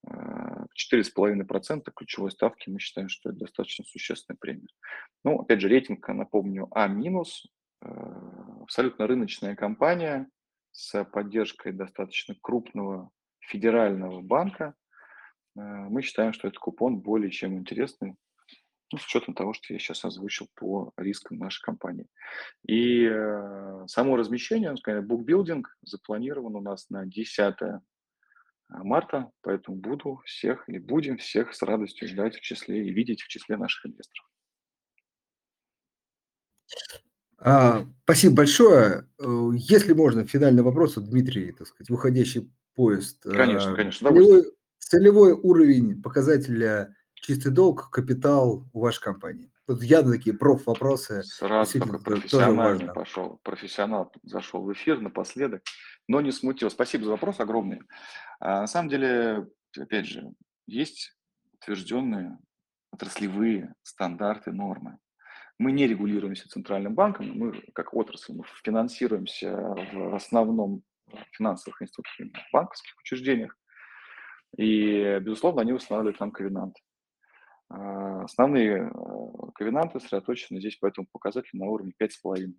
Speaker 2: 4,5% э, ключевой ставки мы считаем, что это достаточно существенная премия. Ну, опять же, рейтинг, напомню, А абсолютно рыночная компания с поддержкой достаточно крупного федерального банка. Э, мы считаем, что этот купон более чем интересный, ну, с учетом того, что я сейчас озвучил по рискам нашей компании. И э, само размещение, скажем, букбилдинг запланирован у нас на 10 марта, поэтому буду всех и будем всех с радостью ждать в числе и видеть в числе наших инвесторов.
Speaker 1: А, спасибо большое. Э, если можно, финальный вопрос, вот Дмитрий, так сказать, выходящий поезд.
Speaker 2: Конечно, конечно.
Speaker 1: Целевой, целевой уровень показателя чистый долг, капитал у вашей компании. Тут явно такие проф-вопросы.
Speaker 2: Сразу такой профессиональный пошел. Профессионал зашел в эфир напоследок, но не смутил. Спасибо за вопрос огромный. А, на самом деле, опять же, есть утвержденные отраслевые стандарты, нормы. Мы не регулируемся центральным банком, мы как отрасль мы финансируемся в основном финансовых институтах, в банковских учреждениях. И, безусловно, они устанавливают нам ковенанты. А, основные э, ковенанты сосредоточены здесь по этому показателю на уровне 5,5.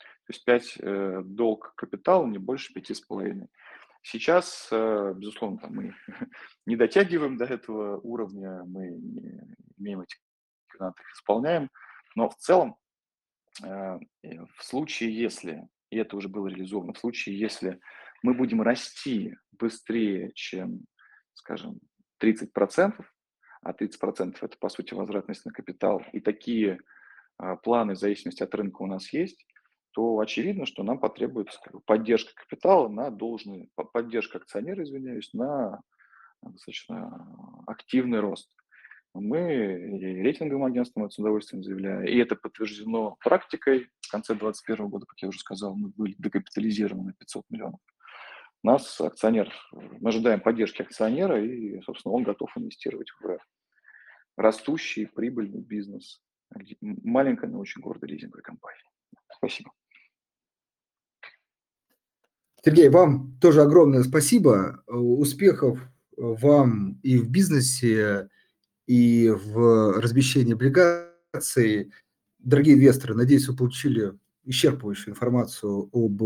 Speaker 2: То есть 5 э, долг капитала не больше 5,5. Сейчас, э, безусловно, там мы [laughs] не дотягиваем до этого уровня, мы не имеем эти ковенанты, их исполняем, но в целом, в случае, если, и это уже было реализовано, в случае, если мы будем расти быстрее, чем, скажем, 30%, а 30% это, по сути, возвратность на капитал, и такие а, планы в зависимости от рынка у нас есть, то очевидно, что нам потребуется поддержка капитала на должный, поддержка акционера, извиняюсь, на достаточно активный рост. Мы и рейтинговым агентством это с удовольствием заявляем, и это подтверждено практикой. В конце 2021 года, как я уже сказал, мы были декапитализированы на 500 миллионов. Нас акционер, мы ожидаем поддержки акционера, и, собственно, он готов инвестировать в растущий прибыльный бизнес. Маленькая, но очень гордая лизинговая компания. Спасибо.
Speaker 1: Сергей, вам тоже огромное спасибо. Успехов вам и в бизнесе, и в размещении облигаций. Дорогие инвесторы, надеюсь, вы получили исчерпывающую информацию об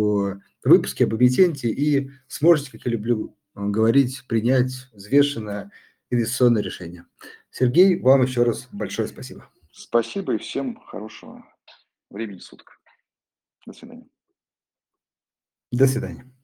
Speaker 1: выпуске, об эмитенте и сможете, как я люблю говорить, принять взвешенное инвестиционное решение. Сергей, вам еще раз большое спасибо.
Speaker 2: Спасибо и всем хорошего времени суток. До свидания.
Speaker 1: До свидания.